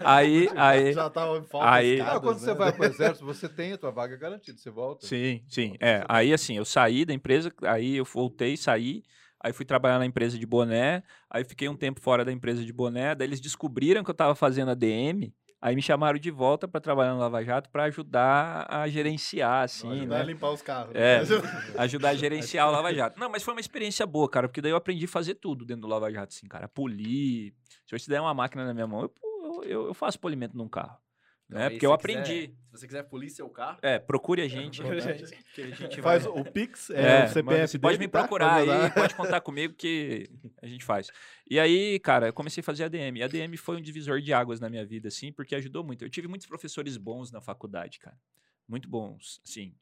Aí, aí... Já tava em falta Aí- escadas, Ah, quando né? você vai pro exército, você tem a tua vaga garantida. Você volta. Sim, sim. É, aí assim, eu saí da empresa, aí eu voltei, saí, aí fui trabalhar na empresa de boné, aí fiquei um tempo fora da empresa de boné, daí eles descobriram que eu tava fazendo a DM, aí me chamaram de volta para trabalhar no Lava Jato para ajudar a gerenciar, assim, Ajudar a né? limpar os carros. É, ajudar a gerenciar o Lava Jato. Não, mas foi uma experiência boa, cara, porque daí eu aprendi a fazer tudo dentro do Lava Jato, assim, cara, polir. Se eu te der uma máquina na minha mão, eu, eu- eu faço polimento num carro. Então, né? Porque eu você quiser- aprendi. se você quiser polícia ou carro, É, procure a gente. Gente. que a gente Faz vai... o Pix, é, É, o CPF você pode me procurar aí, Pode contar comigo que a gente faz. E aí, cara, eu comecei a fazer ADM. A ADM foi um divisor de águas na minha vida, assim, porque ajudou muito. Eu tive muitos professores bons na faculdade, cara. Muito bons, assim.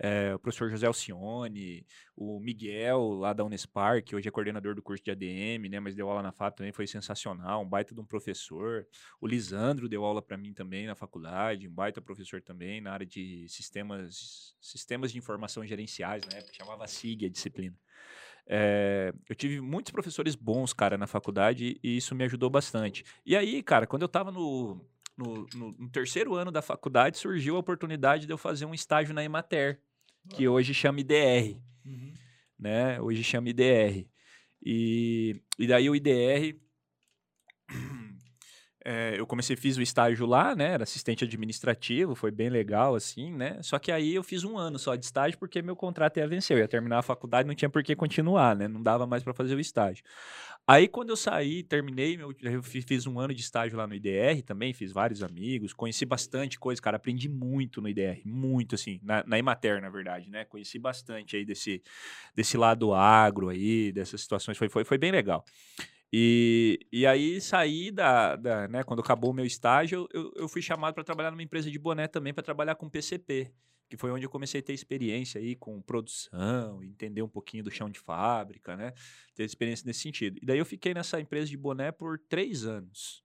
É, o professor José Alcione, o Miguel, lá da Unespar, que hoje é coordenador do curso de ADM, né, mas deu aula na FAP também, foi sensacional, um baita de um professor. O Lisandro deu aula para mim também na faculdade, um baita professor também na área de sistemas, sistemas de informação gerenciais, na época chamava SIG a disciplina. É, eu tive muitos professores bons, cara, na faculdade e isso me ajudou bastante. E aí, cara, quando eu tava no, no, no- no terceiro ano da faculdade, surgiu a oportunidade de eu fazer um estágio na Emater, que hoje chama IDR, né? Hoje chama IDR. E, e daí o IDR, é, eu comecei, fiz o estágio lá, né? Era assistente administrativo, foi bem legal, assim, né? Só que aí eu fiz um ano só de estágio porque meu contrato ia vencer. Eu ia terminar a faculdade, não tinha por que continuar, né? Não dava mais para fazer o estágio. Aí quando eu saí, terminei, meu, eu fi- fiz um ano de estágio lá no IDR também, fiz vários amigos, conheci bastante coisa, cara, aprendi muito no IDR, muito assim, na, na Emater, na verdade, né? Conheci bastante aí desse, desse lado agro aí, dessas situações, foi, foi, foi bem legal. E, e aí saí da, da né, quando acabou o meu estágio, eu, eu fui chamado para trabalhar numa empresa de boné também, para trabalhar com PCP, que foi onde eu comecei a ter experiência aí com produção, entender um pouquinho do chão de fábrica, né? Ter experiência nesse sentido. E daí eu fiquei nessa empresa de boné por três anos.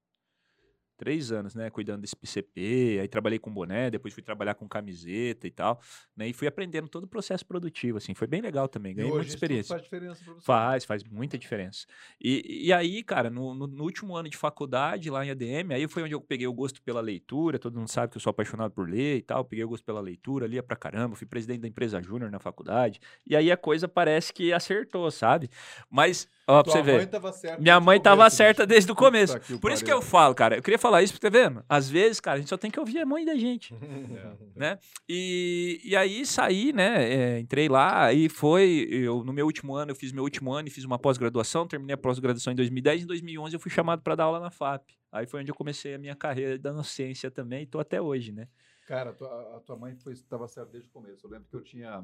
Três anos, né? Cuidando desse PCP, aí trabalhei com boné, depois fui trabalhar com camiseta e tal, né? E fui aprendendo todo o processo produtivo, assim, foi bem legal também, ganhei muita experiência. faz diferença pra você. Faz, faz muita diferença. E, e aí, cara, no, no- no último ano de faculdade, lá em ADM, aí foi onde eu peguei o gosto pela leitura. Todo mundo sabe que eu sou apaixonado por ler e tal. Peguei o gosto pela leitura, lia pra caramba. Fui presidente da empresa Júnior na faculdade. E aí a coisa parece que acertou, sabe? Mas, ó, pra Tua você mãe ver. tava certa Minha mãe tava começo, certa bicho. desde o começo. Por isso que eu falo, cara. Eu queria falar isso, tá vendo? Às vezes, cara, a gente só tem que ouvir a mãe da gente né? E, e aí saí, né? é, entrei lá e foi. Eu, no meu último ano, eu fiz meu último ano e fiz uma pós-graduação. Terminei a pós-graduação em 2010. Em 2011, eu fui chamado para dar aula na FAP. Aí foi onde eu comecei a minha carreira da docência também. E tô até hoje, né? Cara, a tua, a tua mãe estava certa desde o começo. Eu lembro que eu tinha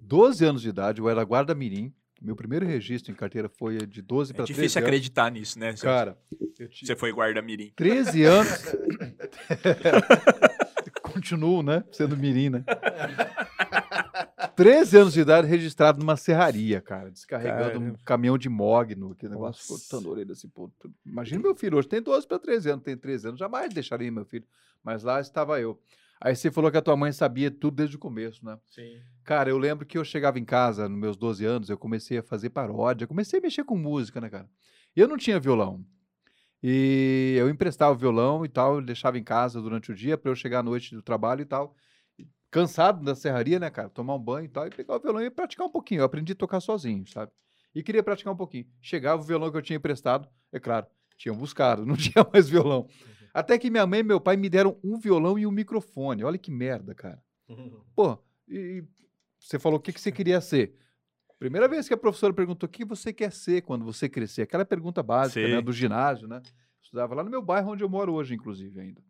12 anos de idade, eu era guarda-mirim. Meu primeiro registro em carteira foi de 12 É para 13 difícil anos. acreditar nisso, né? Cara, tinha Você foi guarda-mirim. 13 anos. Continuo, né? Sendo mirim, né? 13 anos de idade registrado numa serraria, cara. Descarregando um Caramba. caminhão de mogno, que negócio cortando a orelha assim. Pô, imagina meu filho, hoje tem 12 para 13 anos, tem 13 anos, jamais deixaria meu filho. Mas lá estava eu. Aí você falou que a tua mãe sabia tudo desde o começo, né? Sim. Cara, eu lembro que eu chegava em casa, nos meus 12 anos, eu comecei a fazer paródia, comecei a mexer com música, né, cara? Eu não tinha violão. E eu emprestava o violão e tal, deixava em casa durante o dia para eu chegar à noite do trabalho e tal. Cansado da serraria, né, cara? Tomar um banho e tal, e pegar o violão e praticar um pouquinho. Eu aprendi a tocar sozinho, sabe? E queria praticar um pouquinho. Chegava o violão que eu tinha emprestado, é claro, tinham buscado, não tinha mais violão. Até que minha mãe e meu pai me deram um violão e um microfone. Olha que merda, cara. Pô, e você falou o que, que você queria ser. Primeira vez que a professora perguntou o que você quer ser quando você crescer. Aquela pergunta básica né, do ginásio, né? Estudava lá no meu bairro onde eu moro hoje, inclusive, ainda.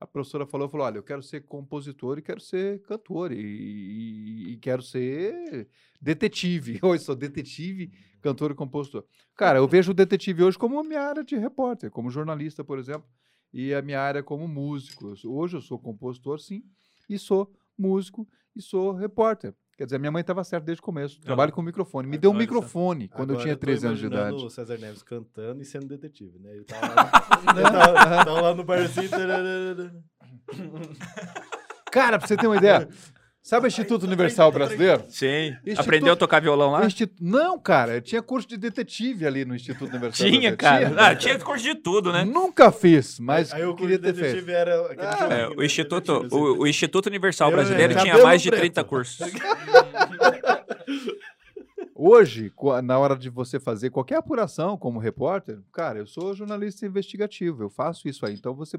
A professora falou, falou, olha, eu quero ser compositor e quero ser cantor e, e- e quero ser detetive. Hoje sou detetive, cantor e compositor. Cara, eu vejo o detetive hoje como minha área de repórter, como jornalista, por exemplo, e a minha área como músico. Hoje eu sou compositor, sim, e sou músico e sou repórter. Quer dizer, minha mãe estava certa desde o começo. Trabalho com microfone. Me deu um microfone quando eu tinha tô 13 anos de idade. o César Neves cantando e sendo detetive, né? Ele tava lá, ele tava, tava lá no barzinho. Cara, pra você ter uma ideia, sabe o Instituto Universal Brasileiro? Sim. Instituto- Aprendeu a tocar violão lá? Institu- Não, cara, tinha curso de detetive ali no Instituto Universal Tinha, Brasileiro. cara. Ah, tinha curso de tudo, né? Nunca fiz, mas Aí o queria ter detetive feito. era Ah, É, né? o, Instituto, Detetive, assim. o, o Instituto Universal Eu, Brasileiro é, tinha cabelo mais de preto. 30 cursos. Hoje, na hora de você fazer qualquer apuração como repórter, cara, eu sou jornalista investigativo, eu faço isso aí. Então você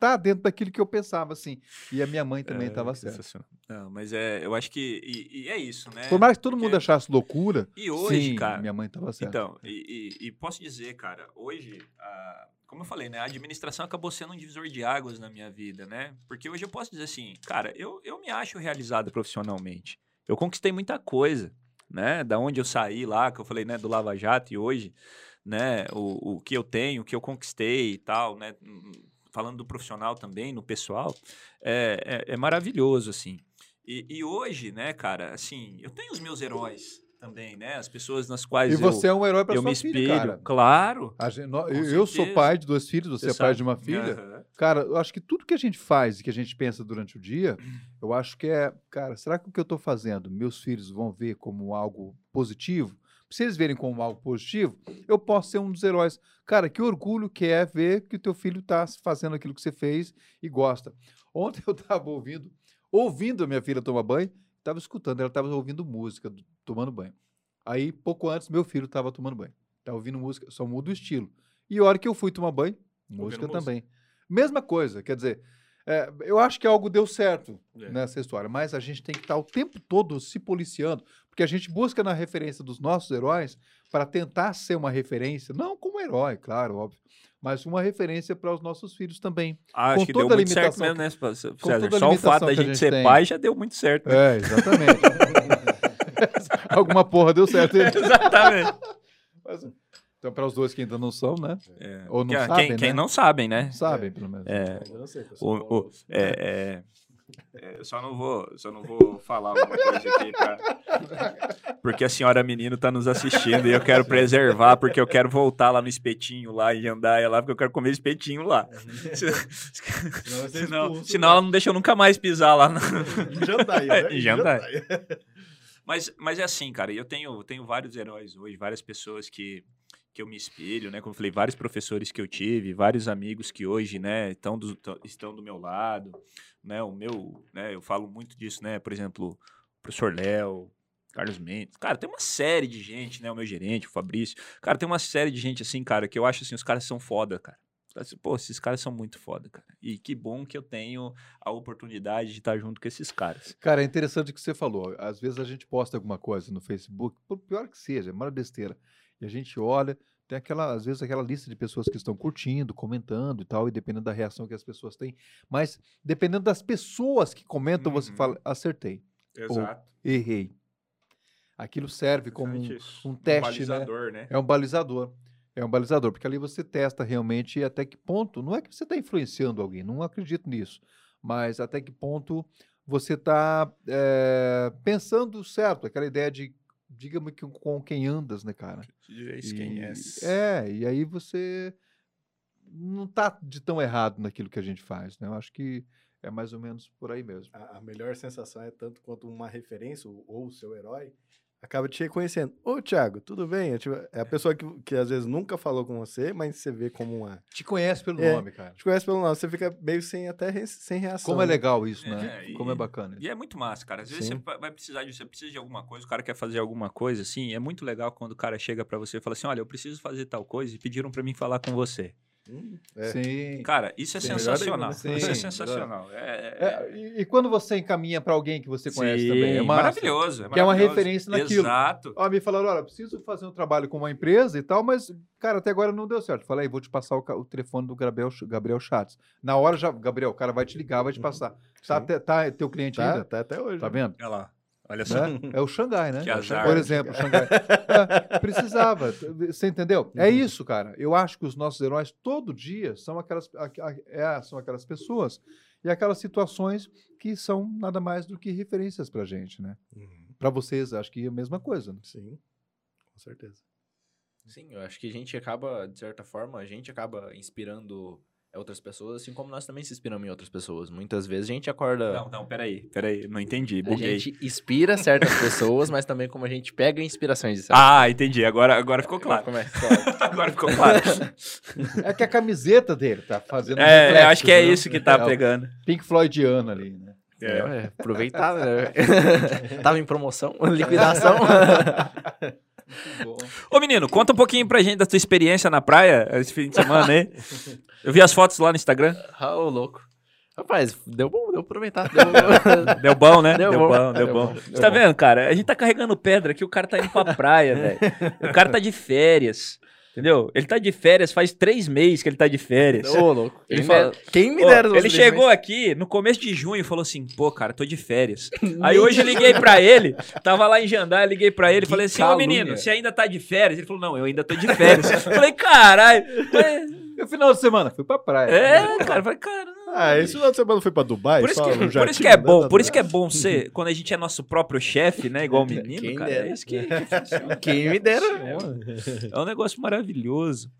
tá dentro daquilo que eu pensava, assim. E a minha mãe também É, estava certa. Não, mas é, eu acho que. E, e é isso, né? Por mais que todo Porque- mundo achasse loucura, E hoje, sim, cara. minha mãe estava certa. Então, e, e- e posso dizer, cara, hoje, a- como eu falei, né, a administração acabou sendo um divisor de águas na minha vida, né? Porque hoje eu posso dizer assim, cara, eu, eu me acho realizado profissionalmente. Eu conquistei muita coisa, né? Da onde eu saí lá, que eu falei, né, do Lava Jato e hoje, né, o, o que eu tenho, o que eu conquistei e tal, né? Falando do profissional também, no pessoal, é, é, é maravilhoso, assim. E, e hoje, né, cara, assim, eu tenho os meus heróis também, né? As pessoas nas quais E eu você é um herói para eu sua me filha, espelho, cara. claro. Gente- eu, eu sou certeza. pai de dois filhos, você, é pai sabe. de uma filha. Aham. Cara, eu acho que tudo que a gente faz e que a gente pensa durante o dia, eu acho que é, cara, será que o que eu estou fazendo, meus filhos vão ver como algo positivo? Se eles verem como algo positivo, eu posso ser um dos heróis. Cara, que orgulho que é ver que o teu filho está fazendo aquilo que você fez e gosta. Ontem eu estava ouvindo, ouvindo a minha filha tomar banho, estava escutando, ela estava ouvindo música, do- tomando banho. Aí, pouco antes, meu filho estava tomando banho. Estava ouvindo música, só muda o estilo. E a hora que eu fui tomar banho, música música. também. Mesma coisa, quer dizer, é, eu acho que algo deu certo É. nessa história, mas a gente tem que estar o tempo todo se policiando, porque a gente busca na referência dos nossos heróis para tentar ser uma referência, não como herói, claro, óbvio, mas uma referência para os nossos filhos também. Ah, Com acho que deu muito certo mesmo, né, César? Só o fato da gente gente ser tem. pai já deu muito certo. né? É, exatamente. Alguma porra deu certo. Exatamente. Mas, então, para os dois que ainda não são, né? É. Ou não Quem- sabem, quem, quem né? não sabem, né? Sabem, pelo menos. É, Eu não sei, eu o, o- Paulo. é, é, é, só não vou, só não vou falar alguma coisa aqui pra, porque a senhora menino tá nos assistindo e eu quero preservar porque eu quero voltar lá no espetinho lá em Jandaia lá porque eu quero comer espetinho lá. Senão senão, expulso, senão ela não deixa eu nunca mais pisar lá. no- Em Jandaia, né? Em Jandaia. Mas, mas é assim, cara, eu tenho, tenho vários heróis hoje, várias pessoas que, que eu me espelho, né? Como eu falei, vários professores que eu tive, vários amigos que hoje, né, estão do, tão- estão do meu lado, né? O meu, né, eu falo muito disso, né? Por exemplo, o professor Léo, Carlos Mendes. Cara, tem uma série de gente, né? O meu gerente, o Fabrício. Cara, tem uma série de gente assim, cara, que eu acho assim, os caras são foda, cara. Pô, esses caras são muito foda, cara. E que bom que eu tenho a oportunidade de estar junto com esses caras. Cara, é interessante o que você falou. Às vezes a gente posta alguma coisa no Facebook, por pior que seja, é uma besteira. E a gente olha, tem aquela, às vezes, aquela lista de pessoas que estão curtindo, comentando e tal, e dependendo da reação que as pessoas têm. Mas dependendo das pessoas que comentam, você Uhum. fala, acertei, Exato. errei. Aquilo serve como um, um teste, né? balizador, né? É um balizador. É um balizador, porque ali você testa realmente até que ponto. Não é que você está influenciando alguém, não acredito nisso. Mas até que ponto você está pensando certo, aquela ideia de diga-me que- com quem andas, né, cara? Direis quem és. É, e aí você não tá de tão errado naquilo que a gente faz, né? Eu acho que é mais ou menos por aí mesmo. A, a melhor sensação é tanto quanto uma referência ou ou o seu herói acaba te reconhecendo. Ô, Thiago, tudo bem? É, tipo, é a pessoa que, que às vezes nunca falou com você, mas você vê como uma... Te conhece pelo É. nome, cara. Te conhece pelo nome, você fica meio sem até re- sem reação. Como é né? legal isso, né? É, Como é e- bacana. E é muito massa, cara. Às vezes Sim. você va- vai precisar disso, você precisa de alguma coisa, o cara quer fazer alguma coisa, assim, é muito legal quando o cara chega pra você e fala assim, olha, eu preciso fazer tal coisa e pediram pra mim falar com você. Hum, é. Sim. Cara, isso é Sim, sensacional. né? Isso é Sim, sensacional. É, É, e, e quando você encaminha para alguém que você conhece Sim, também, é massa. maravilhoso. Que é uma maravilhoso. referência naquilo. Exato. Ó, me falaram, olha, preciso fazer um trabalho com uma empresa e tal, mas, cara, até agora não deu certo. Falei, vou te passar o, o telefone do Gabriel, Gabriel Chats. Na hora já, Gabriel, o cara vai te ligar, vai te passar. Tá, Sim. até- tá teu cliente Tá, ainda? tá até hoje. Tá vendo? Olha lá. Olha só. Né? É o Xangai, né? Que azar. Por exemplo, o Xangai. É, precisava. Você entendeu? É isso, cara. Eu acho que os nossos heróis todo dia são aquelas, é, são aquelas pessoas e aquelas situações que são nada mais do que referências pra gente, né? Uhum, Pra vocês, acho que é a mesma coisa. né? Sim, com certeza. Sim, eu acho que a gente acaba, de certa forma, a gente acaba inspirando outras pessoas, assim como nós também se inspiramos em outras pessoas. Muitas vezes a gente acorda. Não, não, peraí, peraí, não entendi, a buguei. gente inspira certas pessoas, mas também como a gente pega inspirações de certas Ah, entendi, agora, agora ficou claro. Como é? Agora ficou claro. É que a camiseta dele tá fazendo. um É, reflexo, acho que é viu? isso que tá É o pegando. Pink Floydiano ali, né? É. É, aproveitar, né? Tava em promoção, liquidação. Bom. Ô menino, conta um pouquinho pra gente da tua experiência na praia esse fim de semana aí. Eu vi as fotos lá no Instagram. Ah, ô, louco. Rapaz, deu bom, deu pra aproveitar. Deu... Deu bom, né? Deu Deu, bom. bom, deu Deu bom. bom, Você tá bom. vendo, cara? A gente tá carregando pedra aqui, o cara tá indo pra praia, velho. O cara tá de férias. Entendeu? Ele tá de férias, faz três meses que ele tá de férias. Ô, louco. Ele Quem, fala- me, quem me dera. ele chegou aqui no começo de junho e falou assim: pô, cara, tô de férias. Aí hoje eu liguei pra ele, tava lá em Jandar, liguei pra ele e falei assim: ô menino, você ainda tá de férias? Ele falou: não, eu ainda tô de férias. Falei: caralho. mas- E o final de semana? Fui pra praia. É, cara, eu falei: cara. Ah, esse final de semana foi pra Dubai? Por isso, que, por isso que é né? bom, Tá por isso que é bom ser, quando a gente é nosso próprio chefe, né? Igual o menino, Quem cara. dera. É isso que, que funciona. Quem me dera. É um negócio maravilhoso.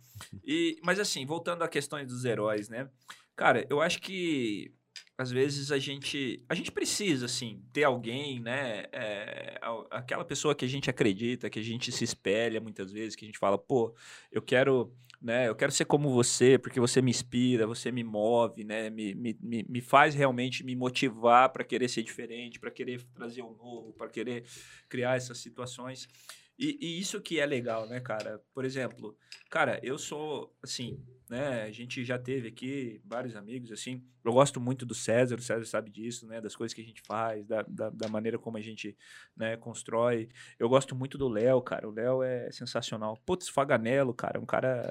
E, mas assim, voltando à questão dos heróis, né? Cara, eu acho que às vezes a gente a gente precisa assim ter alguém, né? é, aquela pessoa que a gente acredita, que a gente se espelha muitas vezes, que a gente fala, pô, eu quero né? Eu quero ser como você, porque você me inspira, você me move, né? Me, me, me, faz realmente me motivar para querer ser diferente, para querer trazer o novo, para querer criar essas situações. E, e isso que é legal, né, cara? Por exemplo, cara, eu sou, assim, né? A gente já teve aqui vários amigos, assim. Eu gosto muito do César, o César sabe disso, né? Das coisas que a gente faz, da, da, da maneira como a gente né, constrói. Eu gosto muito do Léo, cara. O Léo é sensacional. Putz, Faganello, cara, um cara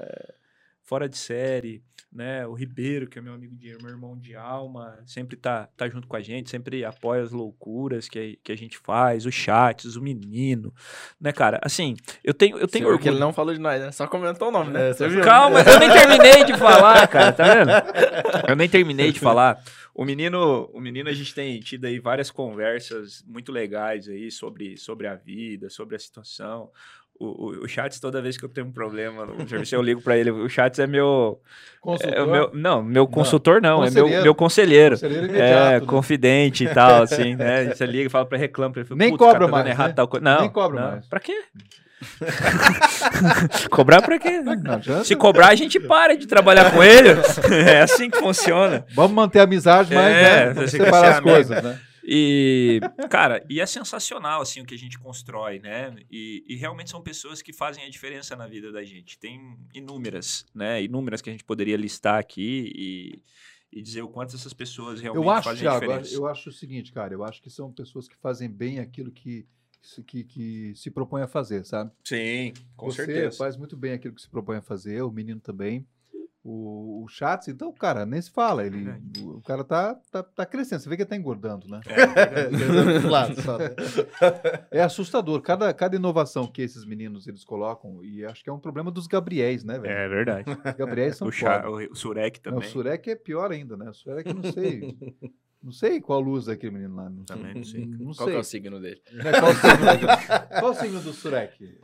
fora de série, né? O Ribeiro, que é meu amigo de meu irmão de alma, sempre tá, tá junto com a gente, sempre apoia as loucuras que, a- que a gente faz, os chats, o menino, né, cara? Assim, eu tenho, eu tenho Porque orgulho. ele não falou de nós, né? Só comentou o nome, né? É, Você viu? Calma, eu nem terminei de falar, cara, tá vendo? Eu nem terminei de falar. O menino, o menino, a gente tem tido aí várias conversas muito legais aí sobre, sobre a vida, sobre a situação. O, o, o Chats, toda vez que eu tenho um problema no serviço, eu ligo pra ele. O Chats é meu. Consultor, É meu não, meu consultor não, é meu, Conselheiro. meu conselheiro. conselheiro É, imediato. né? confidente e tal, assim, né? Você liga e fala pra reclama. Ele fala, Nem "Putz, cara, cobra tá dando mais, errado né? tal coisa. Não, Nem cobra não. mais. Pra quê? Cobrar pra quê? Não. Se cobrar, a gente para de trabalhar com ele. É assim que funciona. Vamos manter a amizade, mas É, né, separar ser as amigo. coisas, né? E, cara, e é sensacional, assim, o que a gente constrói, né? E, e realmente são pessoas que fazem a diferença na vida da gente. Tem inúmeras, né? Inúmeras que a gente poderia listar aqui e, e dizer o quanto essas pessoas realmente Eu acho, fazem a Thiago, diferença. eu acho o seguinte, cara, eu acho que são pessoas que fazem bem aquilo que, que, que se propõe a fazer, sabe? Sim, com Você certeza. faz muito bem aquilo que se propõe a fazer, o menino também. O, o Chats, então, cara, nem se fala. Ele, Verdade. o, o cara tá, tá, tá crescendo. Você vê que ele tá engordando, né? É, do lado, só. É assustador. Cada, cada inovação que esses meninos eles colocam, e acho que é um problema dos Gabriéis, né, velho? É verdade. Os Gabriéis são O, Chá, o, o Surek Não, o também. Surek é pior ainda, né? O Surek não sei. não sei qual luz daquele menino lá. Não, Também não sei. Não Qual que é sei. o signo dele? Né, Qual o signo, qual o signo do Surek?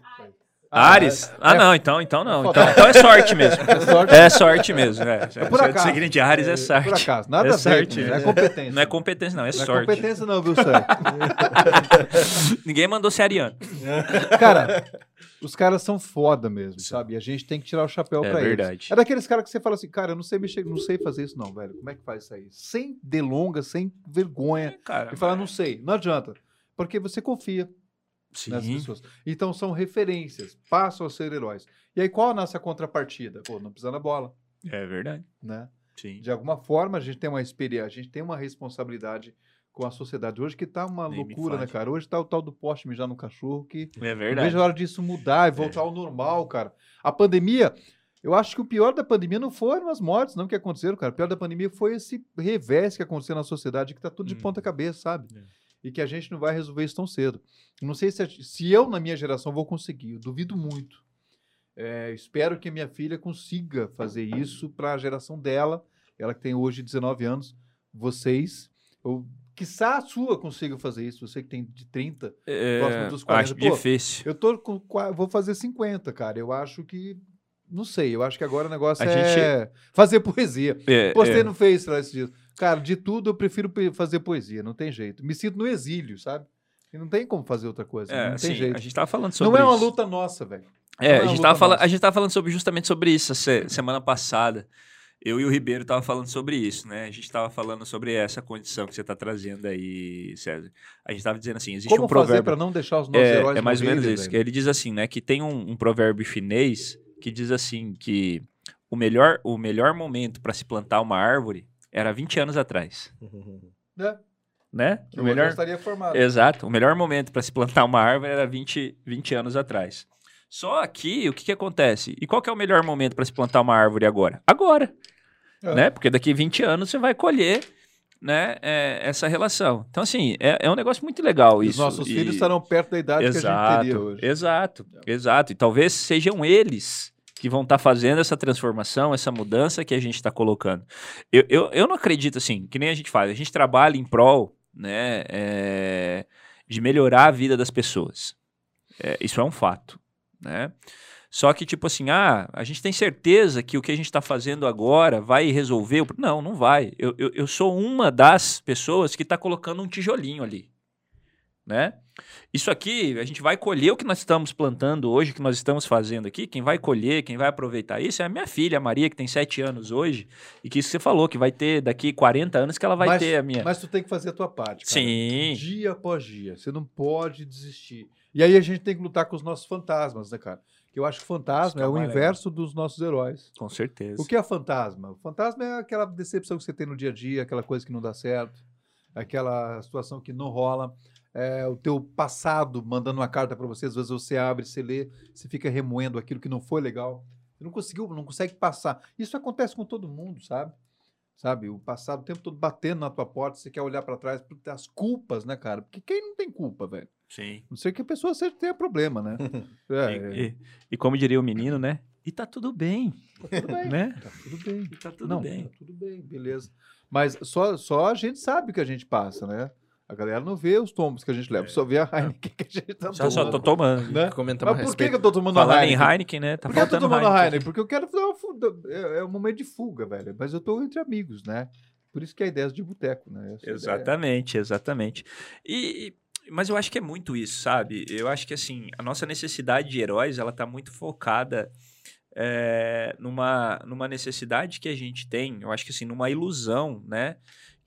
Ares? Ah, é- não, então, então não. Foda. Então, então é sorte mesmo. É sorte. É sorte mesmo. É, por Se acaso. de Ares é sorte. Por acaso, nada É sorte, Não é é. competência. Não é competência, não, é Não é sorte. competência não, viu, Surek? Ninguém mandou ser ariano. Cara, os caras são foda mesmo, sabe? E a gente tem que tirar o chapéu É pra verdade. eles. É daqueles caras que você fala assim, cara, eu não sei mexer, não sei fazer isso não, velho. Como é que faz isso aí? Sem delongas, sem vergonha. Cara, E falar, não sei. Não adianta. Porque você confia sim. nessas pessoas. Então são referências, passam a ser heróis. E aí qual a nossa contrapartida? Pô, não pisa na bola, É verdade. né? Sim. De alguma forma a gente tem uma experiência, a gente tem uma responsabilidade com a sociedade. Hoje que tá uma Nem loucura, né, cara? Hoje tá o tal do poste mijar no cachorro que É verdade. vejo a hora disso mudar e voltar ao normal, cara. A pandemia, eu acho que o pior da pandemia não foram as mortes, não que aconteceram, cara. O pior da pandemia foi esse revés que aconteceu na sociedade, que tá tudo de Hum. ponta cabeça, sabe? É. E que a gente não vai resolver isso tão cedo. Não sei se, a- se eu, na minha geração, vou conseguir. Eu duvido muito. É, espero que minha filha consiga fazer isso para a geração dela, ela que tem hoje 19 anos, vocês, ou quiçá a sua consiga fazer isso, você que tem de 30, próximo É, dos 40. acho Pô, difícil. eu tô com. Vou fazer 50, cara. Eu acho que. Não sei, eu acho que agora o negócio A é fazer poesia. É, Postei é. no Face lá esses dias. Cara, de tudo eu prefiro fazer poesia, não tem jeito. Me sinto no exílio, sabe? E não tem como fazer outra coisa. É, não tem assim, jeito. a gente tava falando sobre Não é uma isso. luta nossa, velho. É, é a gente, tava a gente tava falando sobre, justamente sobre isso se- semana passada. Eu e o Ribeiro tava falando sobre isso, né? A gente tava falando sobre essa condição que você tá trazendo aí, César. A gente tava dizendo assim, existe Como um provérbio... para não deixar os nossos É, heróis é mais ou menos isso. Ele diz assim, né? Que tem um, um provérbio chinês que diz assim que o melhor, o melhor momento para se plantar uma árvore era 20 anos atrás, É, né? que O melhor, estaria formado. Exato. O melhor momento para se plantar uma árvore era 20, 20 anos atrás. Só que, o que, que acontece? E qual que é o melhor momento para se plantar uma árvore agora? Agora. É. Né? Porque daqui 20 anos você vai colher né, é, essa relação. Então, assim, é, é um negócio muito legal Os isso. nossos E- filhos estarão perto da idade que a gente teria hoje. Exato, exato. E talvez sejam eles que vão estar fazendo essa transformação, essa mudança que a gente está colocando. Eu, eu, eu não acredito assim, que nem a gente faz. A gente trabalha em prol né, é, de melhorar a vida das pessoas. É, isso é um fato. Né? Só que, tipo assim, ah, a gente tem certeza que o que a gente está fazendo agora vai resolver. o Não, não vai. Eu, eu, eu sou uma das pessoas que está colocando um tijolinho ali. Né? Isso aqui, a gente vai colher o que nós estamos plantando hoje, o que nós estamos fazendo aqui. Quem vai colher, quem vai aproveitar isso é a minha filha, a Maria, que tem 7 anos hoje. E que isso que você falou, que vai ter daqui 40 anos que ela vai mas, ter a minha. mas tu tem que fazer a tua parte, cara. Sim. Dia após dia. Você não pode desistir. E aí a gente tem que lutar com os nossos fantasmas, né, cara? Que eu acho que fantasma é o inverso dos nossos heróis. Com certeza. O que é fantasma? O fantasma é aquela decepção que você tem no dia a dia, aquela coisa que não dá certo, aquela situação que não rola. É, o teu passado mandando uma carta para você, às vezes você abre, você lê, você fica remoendo aquilo que não foi legal. Você não conseguiu, não consegue passar. Isso acontece com todo mundo, sabe? Sabe? O passado o tempo todo batendo na tua porta, você quer olhar para trás, as culpas, né, cara? Porque quem não tem culpa, velho? Sim. Não sei que a pessoa seja, tenha problema, né? É, E, é, e- e como diria o menino, né? E tá tudo bem, tudo bem, né? tá tudo bem. E tá tudo não, bem. tá tudo bem, beleza. Mas só, só a gente sabe o que a gente passa, né? A galera não vê os tombos que a gente leva, só vê a Heineken que a gente tá Só, só tô tomando. tomando. Né? Comentamos a Mas por que, respeito. que eu tô tomando Falando a em Heineken? Heineken, né? Tá Por que eu tô tomando a Heineken. Heineken? Porque eu quero fazer uma fuga. É, é um momento de fuga, velho. Mas eu tô entre amigos, né? Por isso que é a ideia de boteco, né? Essa é a ideia. Exatamente, exatamente. E, e- mas eu acho que é muito isso, sabe? Eu acho que assim, a nossa necessidade de heróis, ela tá muito focada é, numa, numa necessidade que a gente tem, eu acho que assim, numa ilusão, né?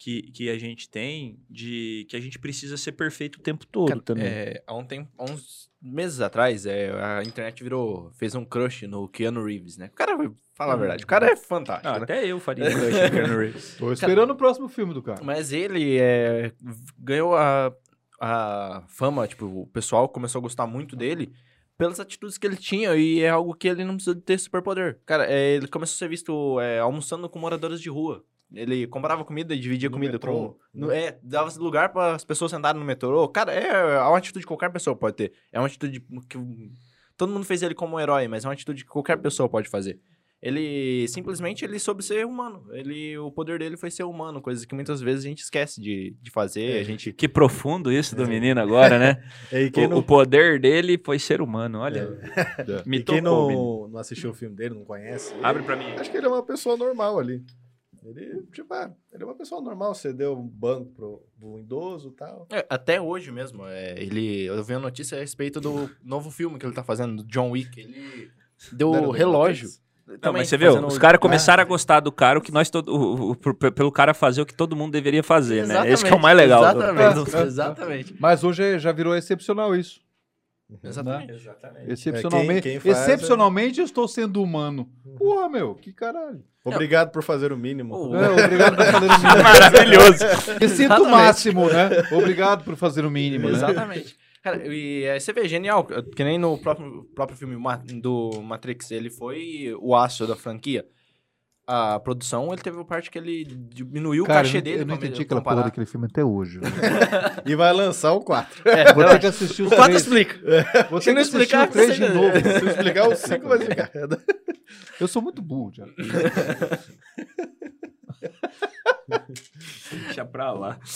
Que, que a gente tem de que a gente precisa ser perfeito o tempo todo Cara, também. é, há, um tempo, há uns meses atrás, é, a internet virou. fez um crush no Keanu Reeves, né? O cara, fala a verdade, o cara é fantástico, Ah, né? até eu faria crush no Keanu Reeves. Tô esperando o próximo filme do cara. Mas ele é, ganhou a, a fama, tipo, o pessoal começou a gostar muito dele pelas atitudes que ele tinha e é algo que ele não precisa ter superpoder. Cara, é, ele começou a ser visto é, almoçando com moradores de rua. Ele comprava comida e dividia No comida metrô, com. no- é, dava lugar para as pessoas sentarem no metrô. Cara, é uma atitude que qualquer pessoa pode ter. É uma atitude que. Todo mundo fez ele como um herói, mas é uma atitude que qualquer pessoa pode fazer. Ele simplesmente ele soube ser humano. Ele, o poder dele foi ser humano, coisas que muitas vezes a gente esquece de, de fazer. É. A gente. Que profundo isso do menino agora, né? E quem O, não, o poder dele foi ser humano, olha. Me e quem tocou, menino. não, não assistiu o filme dele, não conhece, Abre pra mim. acho que ele é uma pessoa normal ali. Ele, tipo, ah, ele é uma pessoa normal. Você deu um banco pro, pro idoso e tal. É, até hoje mesmo, é, ele, eu vi uma notícia a respeito do novo filme que ele tá fazendo, do John Wick. Ele deu Não relógio. Não, Também mas você viu, fazendo os o- caras começaram a gostar do cara, o que nós todo, o- o- por- pelo cara fazer o que todo mundo deveria fazer, né? Esse que é o mais legal. Exatamente, do- exatamente. Mas hoje é- já virou excepcional isso. Exatamente. Excepcionalmente, quem faz é- excepcionalmente eu estou sendo humano. Porra, meu, que caralho. Obrigado por fazer o mínimo. Oh, É, obrigado por fazer o mínimo. Maravilhoso. Me sinto o Exatamente. máximo, né? Obrigado por fazer o mínimo, né? Exatamente. Cara, e é, você vê, genial, que nem no próprio, próprio filme do Matrix, ele foi o aço da franquia. A produção, ele teve a parte que ele diminuiu Cara, o cachê eu dele. eu não entendi aquela porra daquele filme até hoje. né? E vai lançar o 4. É, Vou ter que assistir os o 4 três. explica. Vou Se ter não que assistir explicar, os três de você- novo. Se eu explicar o 5, vai ficar. Eu sou muito burro, já. Deixa pra lá.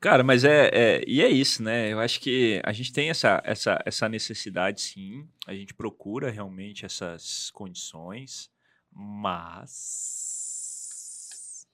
Cara, mas é, é- E é isso, né? Eu acho que a gente tem essa, essa, essa necessidade, sim. A gente procura realmente essas condições, mas.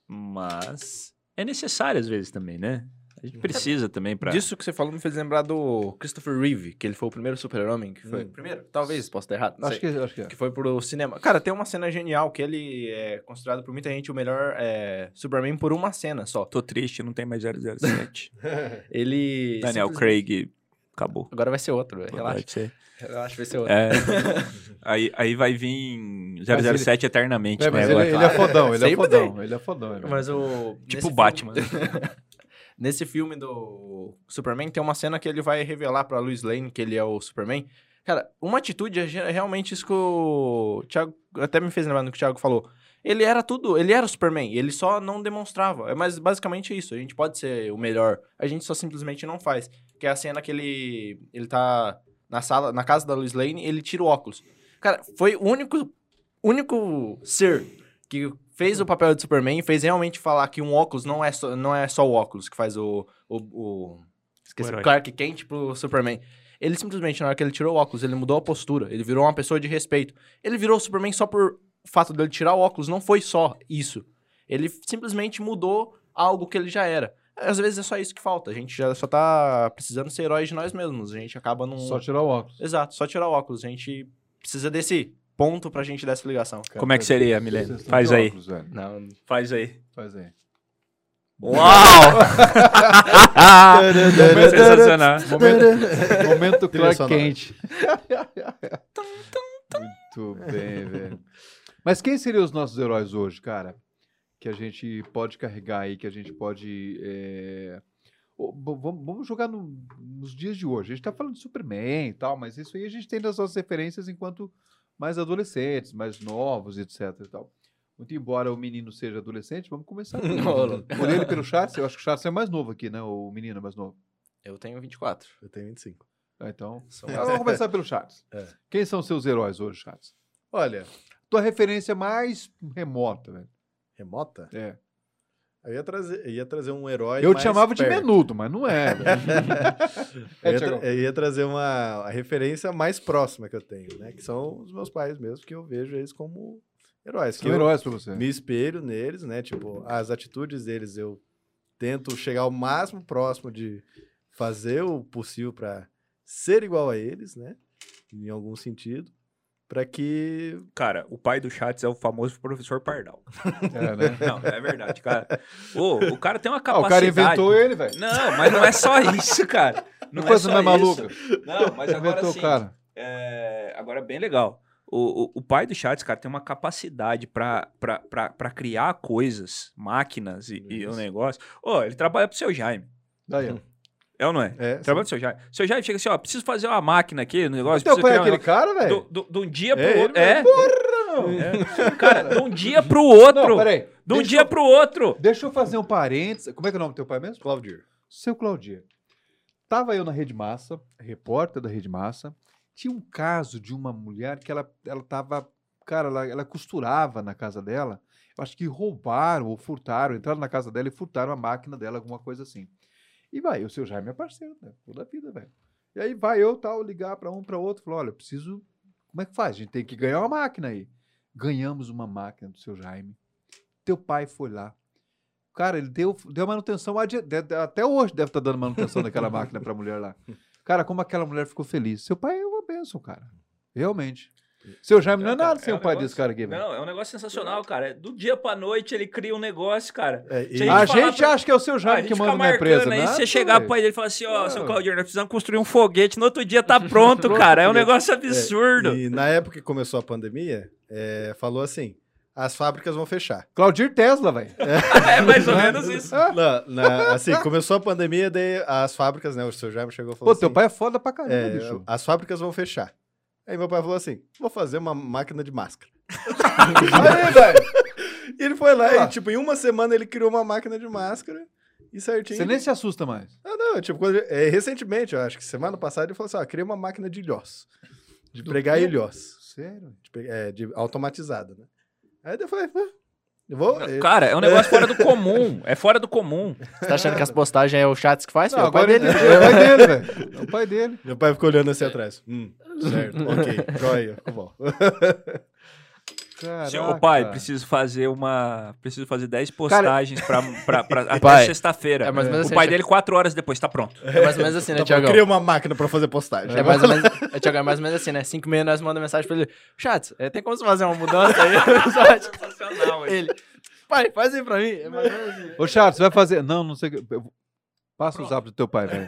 Mas. É necessário às vezes também, né? A gente precisa também pra. Disso que você falou me fez lembrar do Christopher Reeve, que ele foi o primeiro super-homem que foi. Hum. Primeiro? Talvez, posso estar errado. Acho sei. que, acho que é. que foi pro cinema. Cara, tem uma cena genial que ele é considerado por muita gente o melhor é, Superman por uma cena só. Tô triste, não tem mais 007. Ele. Daniel simplesmente- Craig Acabou. Agora vai ser outro, velho. Relaxa. Pode ser. Relaxa, vai ser outro. É. aí, aí vai vir 007 eternamente. É, mas né, ele, agora. ele é fodão, ele é fodão, ele é fodão. ele é- Mas o. Tipo nesse o Batman. filme- nesse filme do Superman, tem uma cena que ele vai revelar pra Lois Lane que ele é o Superman. Cara, uma atitude é realmente isso que o Thiago até me fez lembrar do que o Thiago falou. Ele era tudo, ele era o Superman, ele só não demonstrava. É mas basicamente isso. A gente pode ser o melhor, a gente só simplesmente não faz. Que é a cena que ele ele tá na sala, na casa da Lois Lane, ele tira o óculos. Cara, foi o único único ser que fez o papel de Superman e fez realmente falar que um óculos não é só, não é só o óculos que faz o. o, o esqueci, O. Clark Kent pro Superman. Ele simplesmente, na hora que ele tirou o óculos, ele mudou a postura. Ele virou uma pessoa de respeito. Ele virou o Superman só por o fato dele tirar o óculos. Não foi só isso. Ele simplesmente mudou algo que ele já era. Às vezes é só isso que falta. A gente já só tá precisando ser heróis de nós mesmos. A gente acaba num. Só tirar o óculos. Exato, só tirar o óculos. A gente precisa desse ponto pra gente dar essa ligação. Como é que seria, Milene? Faz aí. Não, Faz aí. Faz aí. Uau! Sensacional. Momento, momento Clark. Kent. Muito bem, velho. Mas quem seriam os nossos heróis hoje, cara? Que a gente pode carregar aí, que a gente pode. é, vamos jogar no- nos dias de hoje. A gente tá falando de Superman e tal, mas isso aí a gente tem nas nossas referências enquanto mais adolescentes, mais novos, etc e tal. Muito embora o menino seja adolescente, vamos começar por, por ele pelo Charles. Eu acho que o Charles é mais novo aqui, né? O menino é mais novo. eu tenho 24. Eu tenho 25. Ah, então, então vamos começar pelo Charles. É. Quem são seus heróis hoje, Charles? Olha, Tua referência mais remota, velho. remota? É. Eu ia trazer, ia trazer um herói. Eu te chamava de perto. menudo, mas não é. velho. Eu ia, tra- eu ia trazer uma a referência mais próxima que eu tenho, né? Que são os meus pais mesmo, que eu vejo eles como heróis. São heróis pra você. me espelho neles, né? Tipo, as atitudes deles eu tento chegar ao máximo próximo de fazer o possível para ser igual a eles, né? Em algum sentido, para que Cara, o pai do Chats é o famoso professor Pardal. É, né? Não, é verdade, cara. Ô, o cara tem uma Ah, capacidade. o cara inventou ele, velho. Não, mas não é só isso, cara. Não Que é coisa só mais isso. maluca. Não, mas agora Inventou sim. cara. É, agora, bem legal. O, o, o pai do Chats, cara, tem uma capacidade pra criar coisas, máquinas e, e o negócio. Ô, ele trabalha pro seu Jaime. Daí, ó. É ou não é? é, Trabalha pro seu Jaime. Seu Jaime chega assim, ó, preciso fazer uma máquina aqui no negócio. Teu preciso pai é um aquele cara, velho? do, do, de um dia É pro ele outro. É, Porra, é. Cara, de um dia pro outro. Não, peraí. de um dia eu- pro outro. Deixa eu fazer um parênteses. Como é que é o nome do teu pai mesmo? Claudir. Seu Claudir. Tava eu na Rede Massa, repórter da Rede Massa. Tinha um caso de uma mulher que ela, ela tava. Cara, ela, ela costurava na casa dela. Eu acho que roubaram ou furtaram, entraram na casa dela e furtaram a máquina dela, alguma coisa assim. E vai, o seu Jaime é parceiro, né? Toda a vida, velho. E aí vai eu, tal, ligar para um para outro, falar: olha, preciso. Como é que faz? A gente tem que ganhar uma máquina aí. Ganhamos uma máquina do seu Jaime. Teu pai foi lá. Cara, ele deu, deu manutenção até hoje deve estar dando manutenção daquela máquina pra mulher lá. Cara, como aquela mulher ficou feliz. Seu pai é uma bênção, cara. Realmente. Seu Jaime não é nada sem é o um pai negócio- desse cara aqui, velho. Não, é um negócio sensacional, cara. Do dia pra noite ele cria um negócio, cara. É, e- A gente pra- acha que é o seu Ah, Jaime gente que manda na empresa, aí, né? se você chegar pro pai dele e falar assim, ó, Ah. seu Claudio, nós precisamos construir um foguete, no outro dia tá pronto, cara. É um negócio absurdo. E na época que começou a pandemia, é, falou assim: as fábricas vão fechar. Claudir Tesla, velho. É mais ou menos isso. Na- assim, começou a pandemia, daí as fábricas, né? O seu Jaime chegou e falou Pô, teu assim, pai é foda pra caramba, é, bicho. as fábricas vão fechar. Aí meu pai falou assim: vou fazer uma máquina de máscara. Aí, velho. E ele foi lá Ah. e, tipo, em uma semana ele criou uma máquina de máscara e certinho. Você nem se assusta mais. Ah, não, tipo, quando é, recentemente, eu acho que semana passada, ele falou assim: ó, criei uma máquina de ilhós. De Do pregar quê? ilhós. Sério? De, é, de automatizada, né? Aí eu falei, "Ah, vou. Cara, é um negócio fora do comum. É fora do comum. Você tá achando que as postagens é o Chats que faz? Não, filho? É o pai dele. ele- é o pai dele, velho. É o pai dele. Meu pai ficou olhando assim atrás. Hum, certo, ok, joia, ficou bom. Caraca. Seu, ô pai, preciso fazer uma. Preciso fazer 10 postagens pra, pra, pra- até sexta-feira. é mais ou menos o assim, pai Thiago. dele, 4 horas depois, tá pronto. É mais ou menos assim, né, bom, Tiagão? cria uma máquina pra fazer postagem. É mais ou menos, é, Thiago, é mais ou menos assim, né? 5 e meia nós mandamos mensagem pra ele. Chats, é, tem como você fazer uma mudança aí? Sensacional, ele, pai, faz aí pra mim. É mais ou menos assim. Ô, Charles, você vai fazer. Não, não sei. o que- eu Passa o zap do teu pai, velho.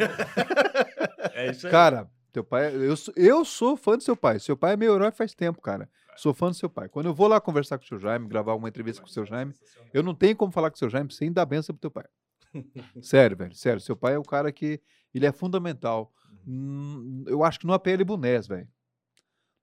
É isso aí. Cara, teu pai. Eu, sou- eu sou fã do seu pai. Seu pai é meu herói faz tempo, cara. Sou fã do seu pai. Quando eu vou lá conversar com o seu Jaime, gravar uma entrevista com o seu Jaime, eu não tenho como falar com o seu Jaime sem dar benção pro teu pai. sério, velho. Sério. Seu pai é o cara que. Ele é fundamental. Hum, Eu acho que no APL Bunés, velho.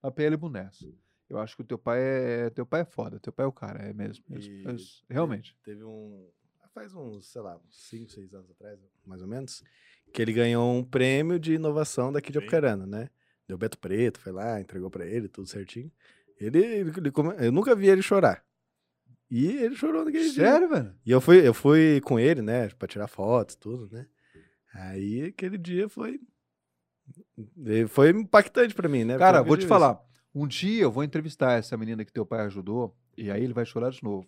No APL Bunés. Eu acho que o teu pai é. Teu pai é foda. Teu pai é o cara, é mesmo. mesmo, E mesmo. Realmente. Teve um. Faz uns, sei lá, uns 5, 6 anos atrás, mais ou menos, que ele ganhou um prêmio de inovação daqui de. Apucarana, né? Deu Beto Preto, foi lá, entregou pra ele, tudo certinho. Ele, ele, ele come- eu nunca vi ele chorar. E ele chorou naquele dia. Sério, velho? E eu fui, eu fui com ele, né, pra tirar fotos, tudo, né? Aí aquele dia foi. Foi impactante pra mim, né? Cara, vou te falar. Um dia eu vou entrevistar essa menina que teu pai ajudou, e aí ele vai chorar de novo.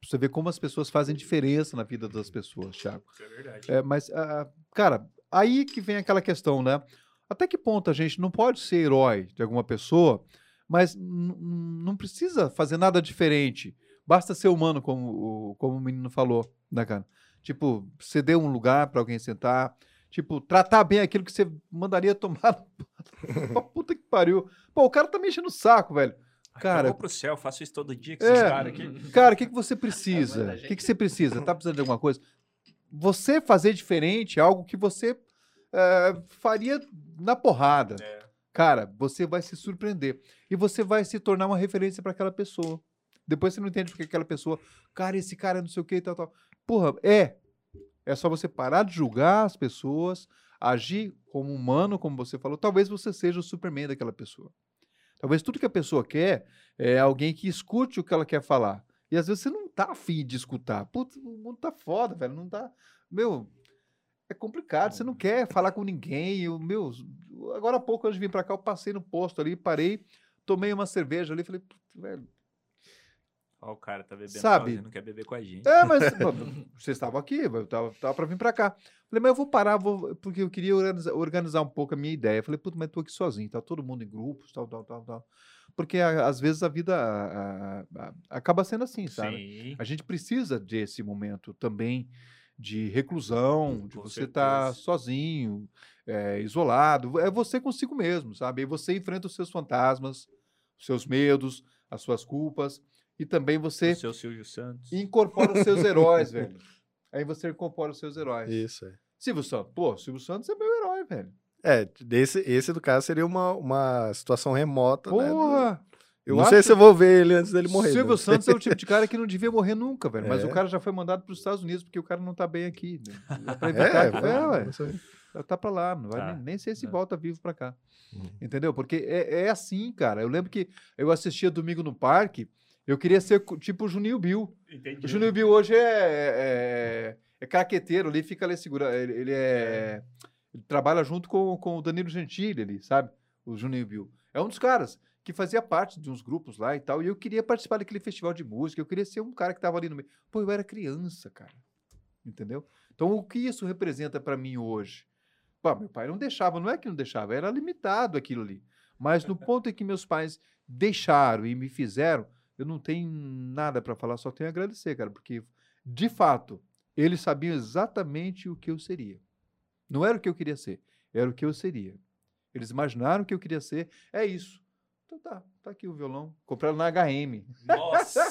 Pra você ver como as pessoas fazem diferença na vida das pessoas, Thiago. Isso é verdade. É, mas, ah, cara, aí que vem aquela questão, né? Até que ponto a gente não pode ser herói de alguma pessoa, mas não precisa fazer nada diferente. Basta ser humano, como o, como o menino falou, né, cara? Tipo, ceder um lugar para alguém sentar. Tipo, tratar bem aquilo que você mandaria tomar. pra puta que pariu. Pô, o cara tá me enchendo o saco, velho. Cara- Eu vou pro céu, faço isso todo dia com É. esses caras aqui. Cara, o que, que você precisa? A O que, gente. que você precisa? Tá precisando de alguma coisa? Você fazer diferente é algo que você eh, faria na porrada. É. Cara, você vai se surpreender. E você vai se tornar uma referência para aquela pessoa. Depois você não entende porque aquela pessoa, cara, esse cara é não sei o que e tal, tal. Porra, é. É só você parar de julgar as pessoas, agir como humano, como você falou. Talvez você seja o Superman daquela pessoa. Talvez tudo que a pessoa quer é alguém que escute o que ela quer falar. E às vezes você não tá afim de escutar. Putz, o mundo tá foda, velho. Não tá. Meu, é complicado. Você não quer falar com ninguém. Eu, meu, agora há pouco, antes de vir pra cá, eu passei no posto ali, parei, tomei uma cerveja ali, falei, "Putz, velho. Ó, o cara tá bebendo Sabe? sozinho, não quer beber com a gente. É, mas vocês estavam aqui, eu tava, tava pra vir pra cá. Falei, mas eu vou parar, vou, porque eu queria organizar, organizar um pouco a minha ideia. Falei, puta, mas tô aqui sozinho, tá todo mundo em grupos, tal, tal, tal, tal. Porque a- às vezes a vida a- a- acaba sendo assim, sabe? Sim. A gente precisa desse momento também de reclusão, de Com você estar certeza. sozinho, é, isolado. É você consigo mesmo, sabe? E você enfrenta os seus fantasmas, os seus medos, as suas culpas. E também você O seu Silvio Santos. incorpora os seus heróis, velho. Aí você incorpora os seus heróis. Isso, é. Silvio Santos. Pô, Silvio Santos é meu herói, velho. É, desse, esse do caso seria uma, uma situação remota, né? do- Porra! Eu não acho sei se eu vou ver ele antes dele morrer. Silvio né? Santos é o tipo de cara que não devia morrer nunca, velho. Mas É. o cara já foi mandado para os Estados Unidos porque o cara não tá bem aqui. né? Pra É, que- é, ué. sei. Já Tá pra lá, não vai Tá. nem, nem sei se Não. volta vivo pra cá. Uhum. Entendeu? Porque é, é assim, cara. Eu lembro que eu assistia domingo no parque, eu queria ser tipo o Juninho Bill. Entendi. O Juninho Bill hoje é, é, é caqueteiro ali, fica ali segura. Ele, ele é. Ele trabalha junto com, com o Danilo Gentili ali, sabe? O Juninho Bill. É um dos caras que fazia parte de uns grupos lá e tal. E eu queria participar daquele festival de música. Eu queria ser um cara que tava ali no meio. Pô, eu era criança, cara. Entendeu? Então, o que isso representa pra mim hoje? Pô, meu pai não deixava, não é que não deixava, era limitado aquilo ali. Mas no ponto em que meus pais deixaram e me fizeram, eu não tenho nada pra falar, só tenho a agradecer, cara, porque de fato eles sabiam exatamente o que eu seria. Não era o que eu queria ser, era o que eu seria. Eles imaginaram o que eu queria ser, é isso. Então tá, aqui o violão, compraram na HM. Nossa.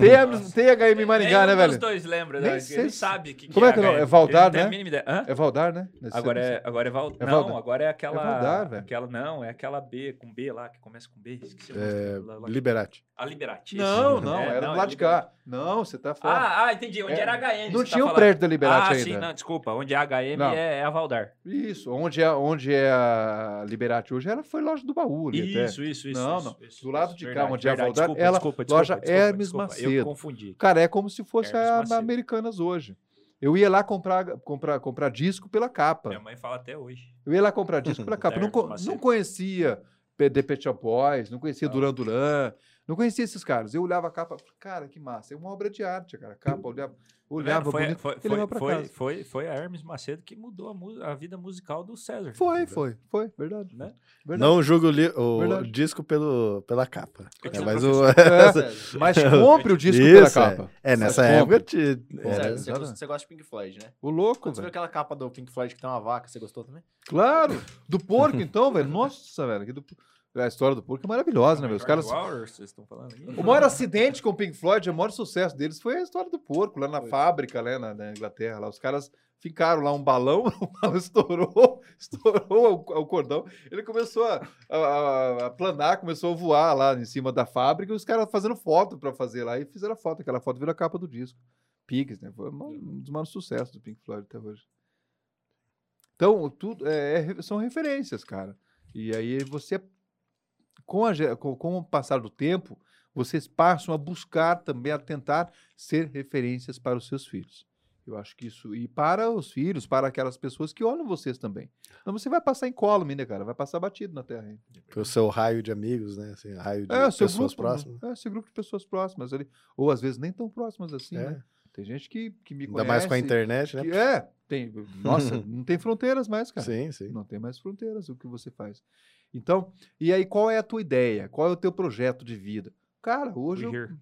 Tem, a- tem HM em Maringá, né, velho? dois lembra, Nem né? Ele sabe que Como é que é o nome? HM. É Valdar, não né? É Valdar, né? Agora é, agora é Val... É não, Valdar. agora é aquela. Valdar, velho. aquela não, é aquela B com B lá, que começa com B. Esqueci É, nome. Lá- lá- Liberati. A Liberati. Não, não, É, era do é lado de cá. Não, você tá fora. Ah, ah, entendi. Onde É, era HM. não tá tinha o falando. prédio da Liberati ah, ainda. sim, não, desculpa. Onde é HM Não. é, é a Valdar. Isso, onde é, onde é a Liberati hoje, ela foi loja do baú ali até. Isso, isso, isso. Não, não. isso, Do lado isso, de cá, verdade, onde é a. Valdar, Desculpa, ela- desculpa, loja desculpa, desculpa, Hermes. Macedo. Eu confundi. Cara, é como se fosse Hermes a Macedo. Americanas hoje. Eu ia lá comprar, comprar, comprar disco pela capa. Minha mãe fala até hoje. Eu ia lá comprar disco pela capa. Não, não conhecia The Pet Shop Boys, não conhecia. Duran Duran, não conhecia esses caras. Eu olhava a capa, cara, que massa. É uma obra de arte, cara. A capa, olhava, Olhava foi, bonito foi, e foi, levava pra foi, casa. foi, foi a Hermes Macedo que mudou a, mu- a vida musical do César. Foi, foi, foi, verdade. Né? verdade. Não julgo o, o Verdade. disco pelo, pela capa. É, mas o, É, mas compre o disco pela Isso, é. capa. é, nessa Mas época. Te, era- você, gosta, você gosta de Pink Floyd, né? O louco, Quando você viu velho. aquela capa do Pink Floyd que tem uma vaca, você gostou também? Claro. Do porco, então, velho. Nossa, velho. que do- A história do porco é maravilhosa, né, velho? Os caras... vocês estão falando aqui? O maior acidente com o Pink Floyd, o maior sucesso deles foi a história do porco, lá na fábrica, né, na, na Inglaterra. Lá, os caras ficaram lá um balão, o balão estourou, estourou o, o cordão. Ele começou a, a- a planar, começou a voar lá em cima da fábrica, e os caras fazendo foto para fazer lá, e fizeram a foto. Aquela foto virou a capa do disco. Pigs, né? Foi um dos maiores sucessos do Pink Floyd até hoje. Então, tudo é- é- são referências, cara. E aí você, com, a com, com o passar do tempo, vocês passam a buscar também, a tentar ser referências para os seus filhos. Eu acho que isso. E para os filhos, para aquelas pessoas que olham vocês também. Não, você vai passar incólume, né, cara? Vai passar batido na terra. hein? o seu raio de amigos, né? Assim, raio de É, pessoas grupo. né? próximas. É, seu grupo de pessoas próximas ali. Ou às vezes nem tão próximas assim, É. né? Tem gente que, que me Ainda conhece. mais com a internet, né? que- é, tem. Nossa, não tem fronteiras mais, cara. Sim, sim. Não tem mais fronteiras o que você faz. Então, e aí qual é a tua ideia? Qual é o teu projeto de vida? Cara, hoje eu... Fugir.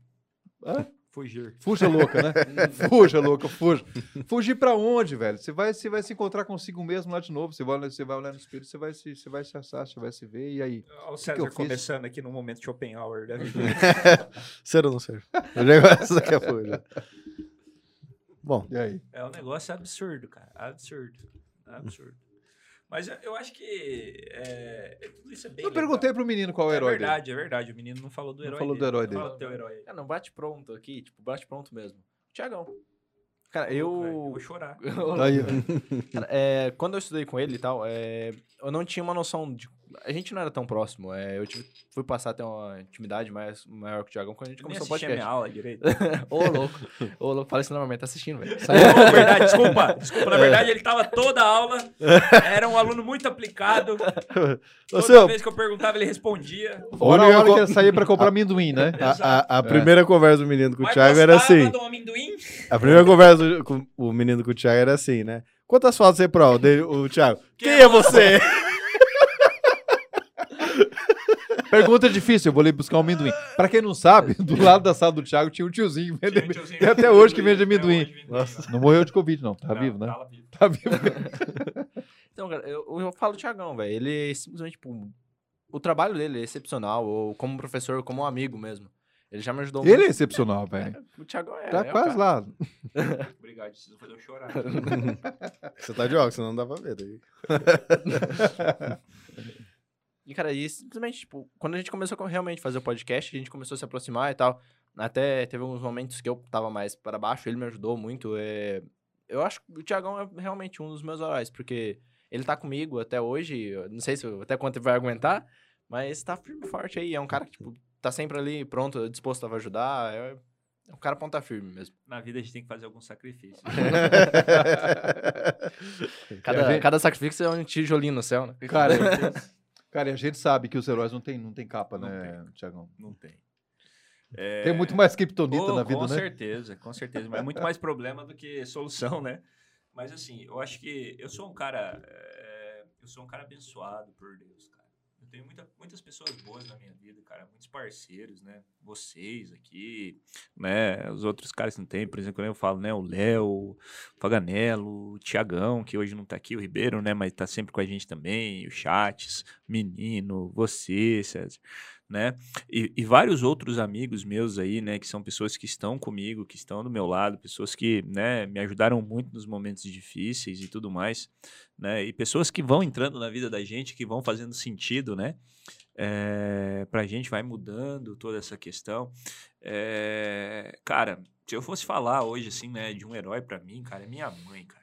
Hã? Fugir. Fuja louca, né? fuja louca, fuja. Fugir pra onde, velho? Você vai, você vai se encontrar consigo mesmo lá de novo. Você vai, olhar- você vai olhar no espelho, você vai se, você vai se assar, você vai se ver. E aí? Olha o eu César fiz? começando aqui no momento Schopenhauer da vida. Ser ou não ser? O negócio daqui a pouco já. Bom, E aí? É um negócio absurdo, cara. Absurdo. Absurdo. Mas eu, eu acho que é, é- tudo isso é bem Eu legal. perguntei pro menino qual é o É herói verdade, é verdade. O menino não falou do Não herói falou do dele. herói Fala dele. do teu herói. É, não bate pronto aqui, tipo, bate pronto mesmo. Tiagão. Cara, Eu eu. vou chorar. aí, Cara, é, quando eu estudei com ele e tal, é, eu não tinha uma noção de. A gente não era tão próximo. é, eu tive- fui passar a ter uma intimidade mais, maior com o Tiagão quando a gente Eu começou o a minha podcast. aula direito. Ô, louco. Ô, louco. Fala isso normalmente, tá assistindo, velho. Não, verdade, desculpa. Desculpa, na verdade ele tava toda a aula. Era um aluno muito aplicado. Ô, Toda seu, vez que eu perguntava, ele respondia. Fora a hora que ele sair pra comprar amendoim, né? a, a- a primeira conversa do menino com o Thiago era assim. do amendoim? A primeira conversa do- com o menino com o Thiago era assim, né? Quantas fotos você prova? Dele, o Thiago. Quem, é você? Pergunta difícil, eu vou ali buscar um amendoim. Pra quem não sabe, do lado da sala do Thiago tinha um tiozinho. vende- Tiozinho Tem até hoje que vende amendoim. hoje Nossa. Não morreu de Covid, não. Tá Não, vivo, né? tava vivo. Tá vivo. Então, cara, eu, eu falo do Tiagão, velho. Ele é simplesmente, tipo, o trabalho dele é excepcional, ou como professor, como um amigo mesmo. Ele já me ajudou Ele é muito. excepcional, velho. O Tiagão é. Tá é quase lá. Obrigado, preciso fazer eu chorar. Você tá de óculos, senão não dá pra ver. Daí. E, cara, e simplesmente, tipo, quando a gente começou a realmente fazer o podcast, a gente começou a se aproximar e tal. Até teve alguns momentos que eu tava mais para baixo, ele me ajudou muito. é, Eu acho que o Tiagão é realmente um dos meus heróis, porque ele tá comigo até hoje, não sei se até quanto ele vai aguentar, mas tá firme e forte aí. É um cara que, tipo, tá sempre ali, pronto, disposto a ajudar. É, é um cara ponta firme mesmo. Na vida a gente tem que fazer algum sacrifício. Cada, cada sacrifício é um tijolinho no céu, né? Cara, cara, e a gente sabe que os heróis não tem, não tem capa, Não né, Tiagão? Não tem. É, Tem muito mais kriptonita Pô, na vida, com né? certeza, com certeza. Mas é muito mais problema do que solução, né? Mas assim, eu acho que eu sou um cara. é, eu sou um cara abençoado por Deus, cara. Tenho muita- muitas pessoas boas na minha vida, cara. Muitos parceiros, né? Vocês aqui, né? Os outros caras que não tem, por exemplo, eu falo, né? O Léo, o Paganello, o Tiagão, que hoje não tá aqui, o Ribeiro, né? Mas tá sempre com a gente também, o Chates, Menino, você, César, né? E, e vários outros amigos meus aí, né, que são pessoas que estão comigo, que estão do meu lado, pessoas que, né, me ajudaram muito nos momentos difíceis e tudo mais, né, e pessoas que vão entrando na vida da gente, que vão fazendo sentido, né, é, pra gente, vai mudando toda essa questão. É, cara, se eu fosse falar hoje, assim, né, de um herói pra mim, cara, é minha mãe, cara.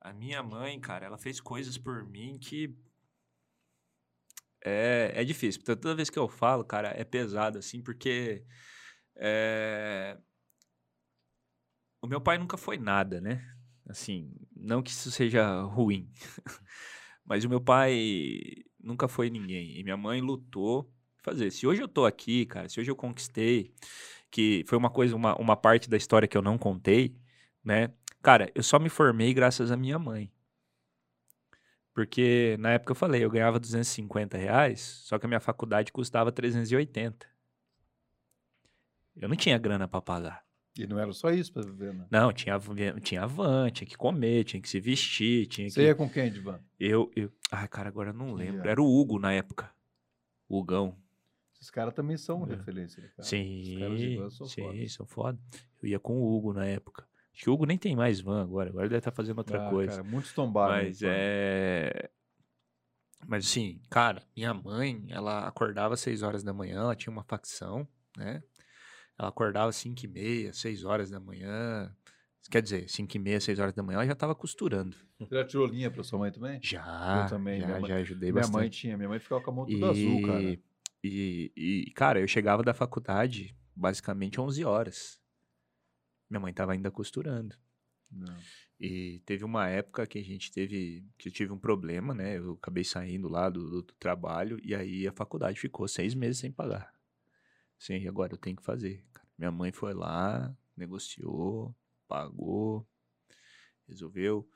A minha mãe, cara, ela fez coisas por mim que é, é difícil. Então, toda vez que eu falo, cara, é pesado, assim, porque é, o meu pai nunca foi nada, né? Assim, não que isso seja ruim, mas o meu pai nunca foi ninguém. E minha mãe lutou, fazer. Se hoje eu tô aqui, cara, se hoje eu conquistei, que foi uma coisa, uma, uma parte da história que eu não contei, né? Cara, eu só me formei graças à minha mãe. Porque na época eu falei, eu ganhava 250 reais, só que a minha faculdade custava 380. Eu não tinha grana pra pagar. E não era só isso pra viver, né? Não, tinha, tinha van, tinha que comer, tinha que se vestir, tinha Você que. ia com quem, Divan? Eu, eu. Ai, cara, agora eu não lembro. Yeah. Era o Hugo na época. O Hugão. Esses caras também são É. referência, né, cara? Os Sim, caras de van são sim, fodas. são foda. Eu ia com o Hugo na época. Acho que o Hugo nem tem mais van agora. Agora ele deve estar fazendo outra Ah, coisa. Cara, muitos tombaram. Mas é. Mas assim, cara, minha mãe, ela acordava às 6 horas da manhã, ela tinha uma facção, né? Ela acordava às 5 e meia, 6 horas da manhã. Quer dizer, 5 e meia, 6 horas da manhã, ela já tava costurando. Você já tirou linha pra sua mãe também? Já, Eu também, já, minha mãe- já ajudei Minha bastante. mãe tinha, minha mãe ficava com a mão toda azul, cara. E, e, cara, eu chegava da faculdade basicamente 11 horas. Minha mãe tava ainda costurando. Não. E teve uma época que a gente teve, que eu tive um problema, né? Eu acabei saindo lá do, do- do trabalho e aí a faculdade ficou seis meses sem pagar. Sim, e agora eu tenho que fazer. cara. Minha mãe foi lá, negociou, pagou, resolveu.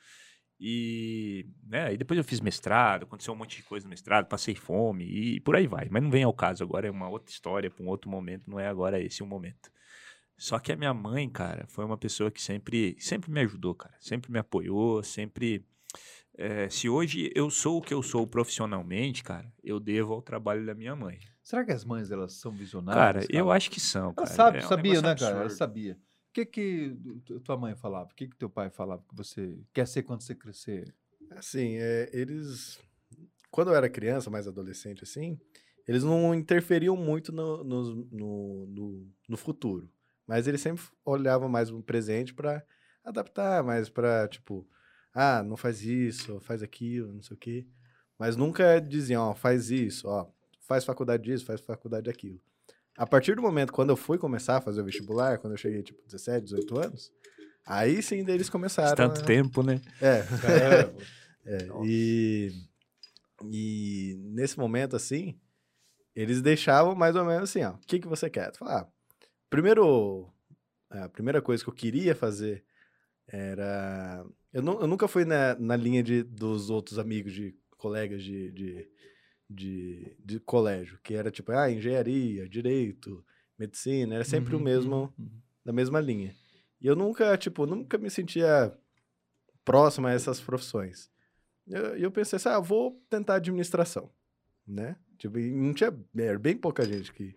E, né, aí depois eu fiz mestrado, aconteceu um monte de coisa no mestrado, passei fome e por aí vai. Mas não vem ao caso agora, é uma outra história, para um outro momento, não é agora esse o momento. Só que a minha mãe, cara, foi uma pessoa que sempre, sempre me ajudou, cara. Sempre me apoiou, sempre. eh, se hoje eu sou o que eu sou profissionalmente, cara, eu devo ao trabalho da minha mãe. Será que as mães elas são Cara, visionárias? eu acho que são, Ela cara. sabe, É um sabia, né, cara? Ela absurdo. sabia. O que que tu- tua mãe falava? O que que teu pai falava que você quer ser quando você crescer? Assim, é, eles. Quando eu era criança, mais adolescente, assim, eles não interferiam muito no, no, no, no- no futuro. Mas eles sempre olhavam mais no presente pra adaptar, mais pra, tipo, ah, não faz isso, faz aquilo, não sei o quê. Mas nunca diziam, ó, faz isso, ó, faz faculdade disso, faz faculdade daquilo. A partir do momento quando eu fui começar a fazer o vestibular, quando eu cheguei, tipo, 17, 18 anos, aí sim eles começaram. Tanto a- tempo, né? É. É, e, e nesse momento, assim, eles deixavam mais ou menos assim, ó, o que, que você quer? Tu fala, ah, primeiro, a primeira coisa que eu queria fazer era... Eu, nu- eu nunca fui na, na linha de, dos outros amigos, de colegas de, de, de, de colégio, que era tipo, ah, engenharia, direito, medicina, era sempre o Uhum, mesmo, uhum. da mesma linha. E eu nunca, tipo, nunca me sentia próximo a essas profissões. E eu, eu pensei assim, ah, vou tentar administração, né? Tipo, não tinha, era bem pouca gente que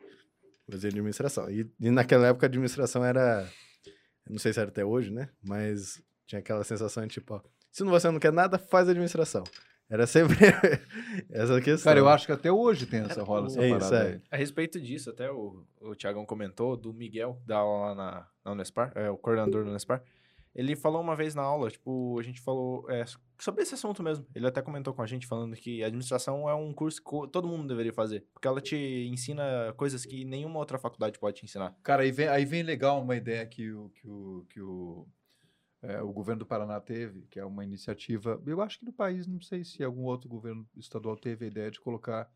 fazia administração. E, e naquela época a administração era, não sei se era até hoje, né? Mas tinha aquela sensação de tipo, ó, se você não quer nada, faz administração. Era sempre essa questão. Cara, eu acho que até hoje tem essa rola, essa É isso, parada é. aí. A respeito disso, até o, o Tiagão comentou do Miguel, da aula lá na, na Unespar, é, o coordenador do Unespar. Ele falou uma vez na aula, tipo, a gente falou é, sobre esse assunto mesmo. Ele até comentou com a gente falando que administração é um curso que todo mundo deveria fazer. Porque ela te ensina coisas que nenhuma outra faculdade pode te ensinar. Cara, aí vem, aí vem legal uma ideia que o, que o, que o, é, o governo do Paraná teve, que é uma iniciativa. Eu acho que no país, não sei se algum outro governo estadual teve a ideia de colocar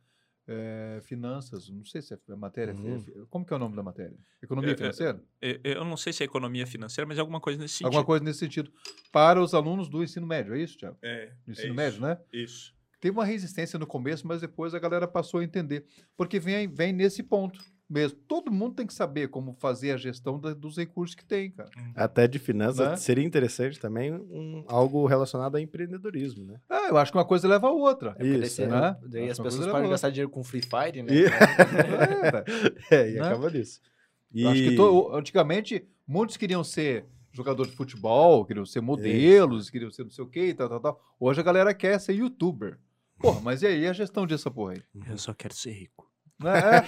é, finanças, não sei se é matéria. Uhum. Como que é o nome da matéria? Economia É, é, financeira? Eu, eu não sei se é economia financeira, mas é alguma coisa nesse sentido. Alguma coisa nesse sentido. Para os alunos do ensino médio, é isso, Tiago? É, Do ensino médio, né? Isso. Teve uma resistência no começo, mas depois a galera passou a entender. Porque vem, vem nesse ponto mesmo. Todo mundo tem que saber como fazer a gestão da- dos recursos que tem, cara. Até de finanças, Né? seria interessante também um, algo relacionado a empreendedorismo, né? Ah, eu acho que uma coisa leva a outra. É porque daí, Isso, né? daí Acho as uma pessoas podem gastar dinheiro com Free Fire, né? E- É, velho. É, e Né? acaba nisso. E... Acho que to- antigamente muitos queriam ser jogador de futebol, queriam ser modelos, queriam ser não sei o que, tal, tal, tal. Hoje a galera quer ser youtuber. Porra, mas e aí a gestão dessa porra aí? Eu só quero ser rico. Não, é?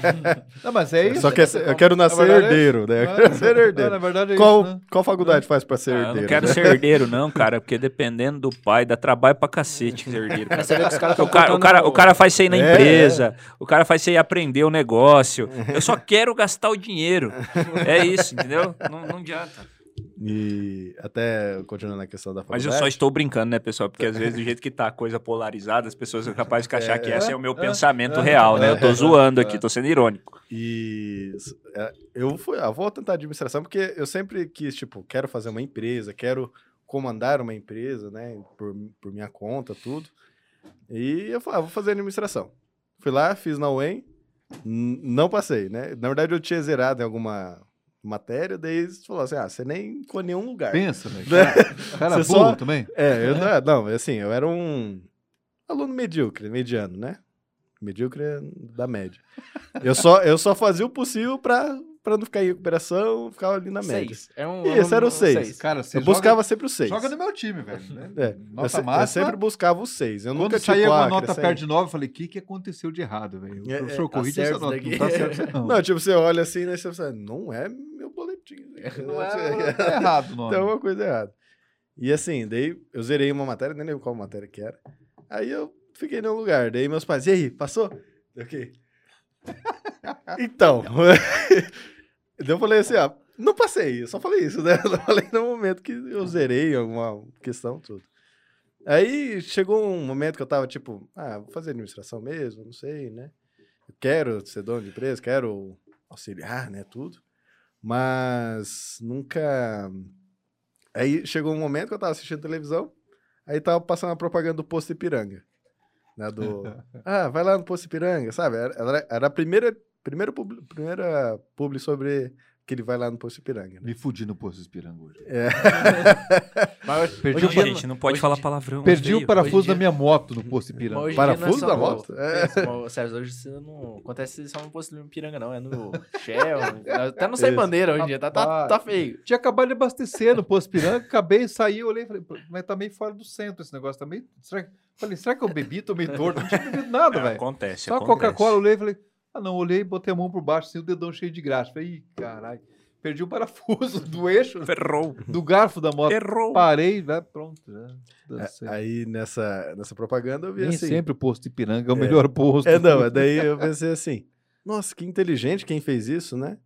Não, mas é isso. Só ser- eu quero nascer verdade é herdeiro, né? Eu Não, quero ser herdeiro. na verdade é Qual, isso, né? qual faculdade faz pra ser Ah, eu herdeiro? não quero né? ser herdeiro, não, cara, porque dependendo do pai, dá trabalho pra cacete ser herdeiro. Mas você vê que os caras tão O cara, o, cara, o cara faz isso aí na É, empresa, o cara faz isso aí aprender o negócio. Eu só quero gastar o dinheiro. É isso, entendeu? Não, não adianta. E até continuando a questão da Mas faculdade. eu só estou brincando, né, pessoal? Porque às vezes, do jeito que tá a coisa polarizada, as pessoas são capazes de achar que esse é o meu pensamento real, né? Eu tô zoando aqui, tô sendo irônico. E é, eu fui, ah, vou tentar administração porque eu sempre quis, tipo, quero fazer uma empresa, quero comandar uma empresa, né, por, por minha conta, tudo. E eu falei, ah, vou fazer administração. Fui lá, fiz na UEM, não passei, né? Na verdade, eu tinha zerado em alguma matéria, daí eles falaram assim, ah, você nem ficou em nenhum lugar. Pensa, velho. Cara, cara Você só- também. É, eu não, não, assim, eu era um aluno medíocre, mediano, né? Medíocre é da média. Eu só, eu só fazia o possível pra, pra não ficar em recuperação, ficava ali na média. Seis. É um, Esse era o um seis. Cara, você Eu joga- buscava sempre o seis. Joga no meu time, velho. Né? É, eu, Nota eu máxima. sempre buscava o seis. Eu Quando nunca saía tipo, uma ah, nota perto de 9, eu falei, o que, que aconteceu de errado, velho? O É, é, professor tá corrige essa nota. isso Não tá certo isso não. Não, tipo, você olha assim, né? Você fala, não é. Não é, tá errado o nome. Tem alguma coisa errada. E assim, daí eu zerei uma matéria, nem lembro qual matéria que era. Aí eu fiquei no lugar. Daí meus pais, e aí, passou? Eu fiquei. então. daí eu falei assim, ah, não passei, eu só falei isso, né? Eu falei no momento que eu zerei alguma questão, tudo. Aí chegou um momento que eu tava tipo, ah, vou fazer administração mesmo, não sei, né? Eu quero ser dono de empresa, quero auxiliar, né, tudo. Mas nunca. Aí chegou um momento que eu tava assistindo televisão, aí tava passando a propaganda do Posto Ipiranga. Né, do... ah, vai lá no Posto Ipiranga, sabe? Era, era- a primeira, primeira, publi, primeira publi sobre que ele vai lá no Posto Ipiranga. Né? Me fudi no posto Espiranga hoje. É. Mas Perdi, Não, o, dia gente, não pode hoje falar palavrão. perdi o parafuso Hoje da minha moto no posto Ipiranga. Hoje não é Parafuso da moto? É. Mas, Sérgio, hoje você não acontece só no posto do Piranga, não. É no Shell. até Sem Isso. Bandeira hoje em dia. Tá, tá, tá feio. Tinha acabado de abastecer no posto Piranga, acabei, saí, olhei e falei, "Pô, mas tá meio fora do centro esse negócio, tá meio... Será que... Falei, será que eu bebi? Tô meio torto, não tinha bebido nada, É, velho. acontece, Só a acontece. Coca-Cola, olhei e falei, ah não, olhei, botei a mão por baixo, assim, o dedão cheio de graxa. Falei, ih, caralho, perdi o parafuso do eixo, Ferrou. do garfo da moto. Errou. Parei, né, pronto, já. É. Aí nessa, nessa propaganda eu vi Nem assim. sempre o posto Ipiranga é o melhor posto. É, não, daí eu pensei assim, nossa, que inteligente quem fez isso, né?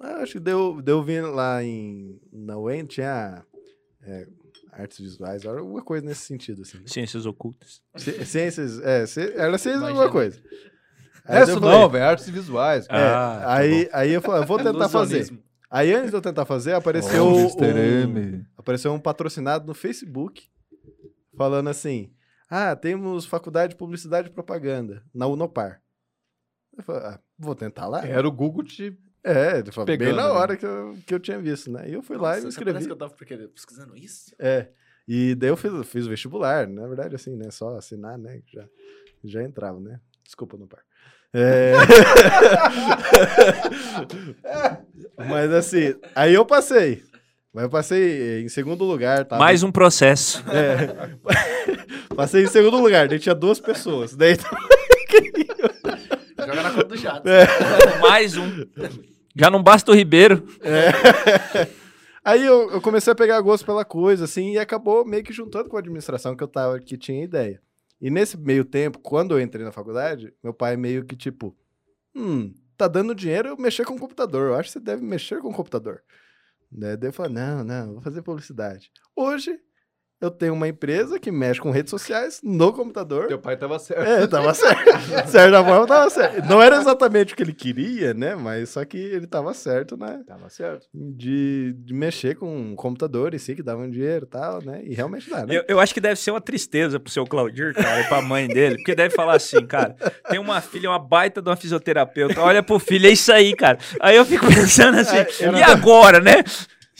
Ah, Acho que deu, deu vindo lá em, na UEM, tinha é, artes visuais, alguma coisa nesse sentido, assim. né? Ciências ocultas. Ci- Ciências, é, ci- era ciências Imagina. alguma coisa. Eu não, velho, artes visuais. é, Ah, tá aí, aí eu falei, vou tentar fazer. Aí antes de eu tentar fazer, apareceu, Ô, um, apareceu um patrocinado no Facebook falando assim, ah, temos faculdade de publicidade e propaganda na Unopar. Eu falei, ah, vou tentar lá. Era o Google te... É, ele falou, bem Pegando, na né? hora que eu, que eu tinha visto, né? E eu fui lá e me Nossa, inscrevi. Parece que eu tava porque- pesquisando isso. É. E daí eu fiz, fiz o vestibular, na verdade, assim, né? Só assinar, né? Já, já entrava, né? Desculpa, no par. É... Mas assim, aí eu passei. Mas eu passei em segundo lugar, tá? Mais um processo. É. passei em segundo lugar, daí tinha duas pessoas. Daí Joga na conta do chato. Mais um. Já não basta o Ribeiro. Aí eu, eu comecei a pegar gosto pela coisa, assim, e acabou meio que juntando com a administração que eu tava, que tinha ideia. E nesse meio tempo, quando eu entrei na faculdade, meu pai meio que tipo, hum, tá dando dinheiro eu mexer com o computador, eu acho que você deve mexer com o computador. Né? Daí eu falei, não, não, vou fazer publicidade. Hoje, eu tenho uma empresa que mexe com redes sociais no computador. Teu pai tava certo. É, tava certo. De certa forma, tava certo. Não era exatamente o que ele queria, né? Mas só que ele tava certo, né? Tava certo. de, de mexer com um computador em si, que dava um dinheiro e tal, né? E realmente dá, né? Eu, eu acho que deve ser uma tristeza pro seu Claudir, cara, e pra mãe dele, porque deve falar assim, cara, tem uma filha, uma baita de uma fisioterapeuta, olha pro filho, é isso aí, cara. Aí eu fico pensando assim, e agora, né?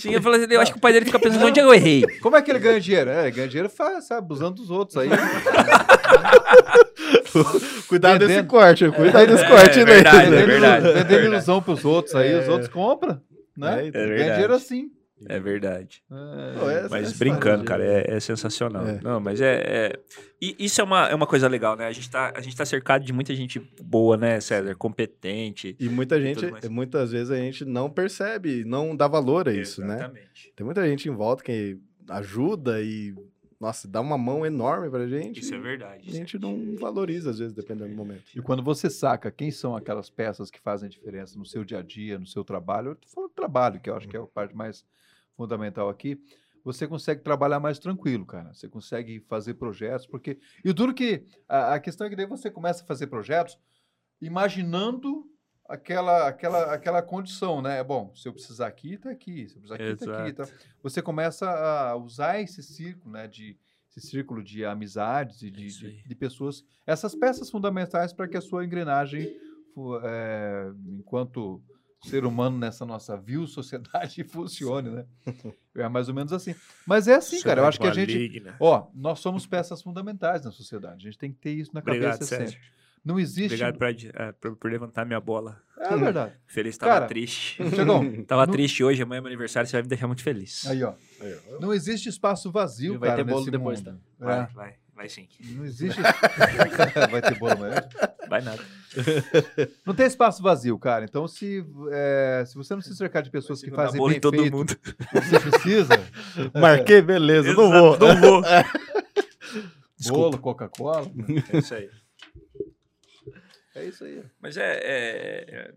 Eu, falei assim, eu acho que o pai dele fica pensando, onde é eu errei? Como é que ele ganha dinheiro? É, ganha dinheiro faz, sabe, abusando dos outros aí. Cuidado desse Vendendo. corte, cuidado desse É, corte, é né? verdade, é Vendendo- verdade, é Vendendo verdade. ilusão pros outros aí, os É. outros compram, né? É, então. Ganha dinheiro assim. É verdade. É. Essa- Mas essa brincando, cara, é, é sensacional. É. Não, mas é. é- E isso é uma, é uma coisa legal, né? A gente, tá, a gente tá cercado de muita gente boa, né, César? Competente. E muita gente, mais. muitas vezes a gente não percebe, não dá valor a isso, né? Exatamente. Tem muita gente em volta que ajuda e, nossa, dá uma mão enorme pra gente. Isso é e verdade. A gente não valoriza, às vezes, dependendo do momento. E quando você saca quem são aquelas peças que fazem diferença no seu dia a dia, no seu trabalho, eu tô falando do trabalho, que eu acho que é a parte mais fundamental aqui, você consegue trabalhar mais tranquilo, cara. Você consegue fazer projetos, porque. E duro que. A, a questão é que daí você começa a fazer projetos imaginando aquela, aquela, aquela condição, né? Bom, se eu precisar aqui, tá aqui. Se eu precisar aqui, tá aqui. Tá. Você começa a usar esse círculo, né? De, esse círculo de amizades e de, de, de pessoas. Essas peças fundamentais para que a sua engrenagem, é, enquanto ser humano nessa nossa vil sociedade, funcione, né? É mais ou menos assim. Mas é assim, cara. Eu acho que a gente. Ó, nós somos peças fundamentais na sociedade. A gente tem que ter isso na Obrigado, cabeça sempre. Sérgio. Não existe. Obrigado eh, por, por levantar minha bola. É verdade. Feliz, tava Cara, triste. Tiagão, Tava não- triste hoje, amanhã é meu aniversário, você vai me deixar muito feliz. aí, ó. Aí, ó. Não existe espaço vazio, E vai cara, ter bolo nesse depois, mundo. Vai, É, vai, vai sim. não existe. vai ter bolo amanhã? Vai nada. Não tem espaço vazio, cara. Então, se, é, se você não se cercar de pessoas que fazem bolo bem em todo feito mundo. você precisa, Marquei, beleza, não vou. Exato, Não vou. bolo, Coca-Cola, É isso aí. é isso aí. Mas é, é,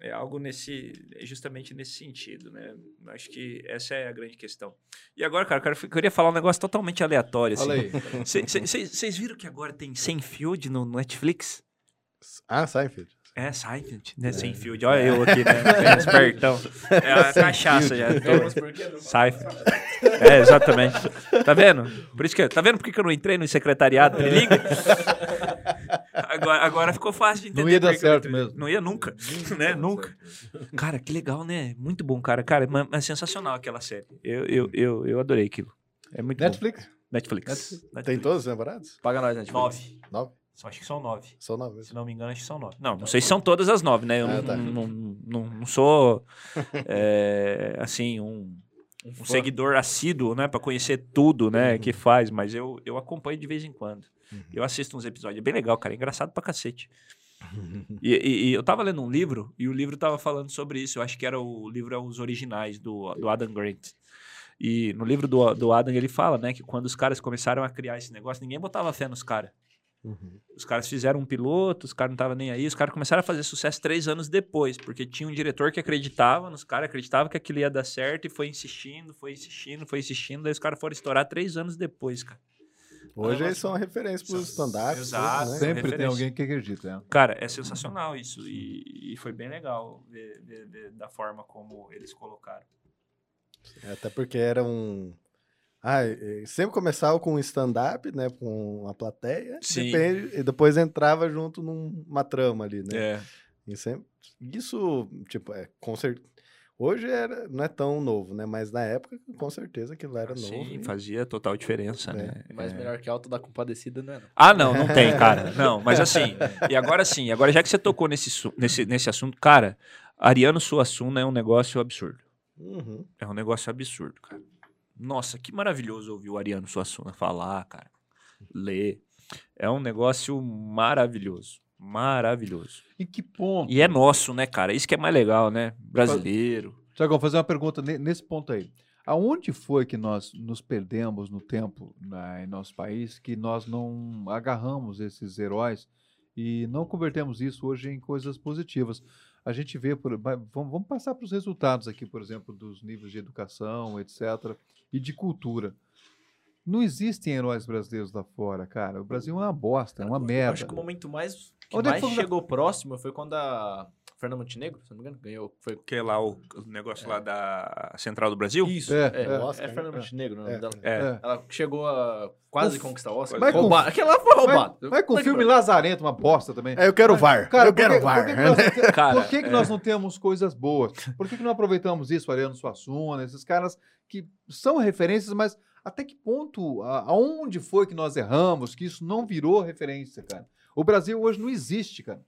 é- é algo nesse, é justamente nesse sentido, né? Acho que essa é a grande questão. E agora, cara, cara, eu queria falar um negócio totalmente aleatório. Fala assim. aí. Vocês viram que agora tem Seinfeld no Netflix? Ah, Seinfeld. É, Seinfeld, né? Seinfeld. Olha eu aqui, né? É, Espertão. É a cachaça já. Não. Seinfeld. É, exatamente. Tá vendo? Por isso que, tá vendo por que eu não entrei no secretariado trilingue? Agora, agora ficou fácil de entender. Não ia dar eu certo entrei. mesmo. Não ia nunca, né? Nunca. Cara, que legal, né? Muito bom, cara. Cara, mas é sensacional aquela série. Eu, eu, eu, eu adorei aquilo. É muito Netflix? bom. Netflix. Netflix. Tem todas as temporadas? Paga nós, Netflix. Nove. Nove? Acho que são nove. São nove. Se não me engano, acho que são nove. Não, não sei se são todas as nove, né? Eu Ah, não, tá. não, não, não sou, é, assim, um, um seguidor assíduo, né? Pra conhecer tudo, né? Que faz, mas eu, eu acompanho de vez em quando. Eu assisto uns episódios. É bem legal, cara. É engraçado pra cacete. E, e- e eu tava lendo um livro, e o livro tava falando sobre isso. Eu acho que era o livro é Os Originais, do, do Adam Grant. E no livro do, do Adam, ele fala, né? Que quando os caras começaram a criar esse negócio, ninguém botava fé nos caras. Uhum. Os caras fizeram um piloto, os caras não estavam nem aí, os caras começaram a fazer sucesso três anos depois, porque tinha um diretor que acreditava nos caras, acreditava que aquilo ia dar certo e foi insistindo, foi insistindo, foi insistindo, daí os caras foram estourar três anos depois, cara. Hoje eles são referência para os stand-ups. Exato. né? Sempre tem referência. alguém que acredita. né? Cara, é sensacional isso e, e foi bem legal ver, ver- ver da forma como eles colocaram. É, Até porque era um. Ah, sempre começava com um stand-up, né? Com a plateia. Sim. depende- e depois entrava junto numa trama ali, né? É, E sempre, isso, tipo, é, com certeza. Hoje era, não é tão novo, né? Mas na época, com certeza aquilo era novo. sim, e- fazia total diferença, É. né? Mas É. melhor que Alto da Compadecida, não é? Não. Ah, não, não tem, cara. Não, mas assim, e agora sim, agora já que você tocou nesse, nesse, nesse assunto, cara, Ariano Suassuna é um negócio absurdo. Uhum. É um negócio absurdo, cara. Nossa, que maravilhoso ouvir o Ariano Suassuna falar, cara. Ler. É um negócio maravilhoso. Maravilhoso. Em que ponto? E é nosso, né, cara? Isso que é mais legal, né? Brasileiro. Tiagão, vou fazer uma pergunta ne- nesse ponto aí. Aonde foi que nós nos perdemos no tempo na, em nosso país que nós não agarramos esses heróis e não convertemos isso hoje em coisas positivas? A gente vê, por, vamos passar para os resultados aqui, por exemplo, dos níveis de educação, etc., e de cultura. Não existem heróis brasileiros lá fora, cara. O Brasil é uma bosta, é uma Eu merda. acho que o momento mais que Onde é que mais chegou próximo foi quando a Fernanda Montenegro, se não me engano, ganhou. Foi... Que é lá o, o negócio lá da Central do Brasil? Isso, É, é. é. É, Oscar, né? Fernanda Montenegro o nome É, dela. É. É. Ela chegou a quase Uf. conquistar o Oscar. Mas com-. Aquela lá foi roubada. Vai, vai com o filme. Lazarento, uma bosta também. É, eu quero VAR. Cara, eu quero que, VAR. Por que, que nós Cara, por que que é. nós não temos coisas boas? Por que, que não aproveitamos isso, Ariano Suassuna, esses caras que são referências, mas até que ponto, aonde foi que nós erramos, que isso não virou referência, cara? O Brasil hoje não existe, cara.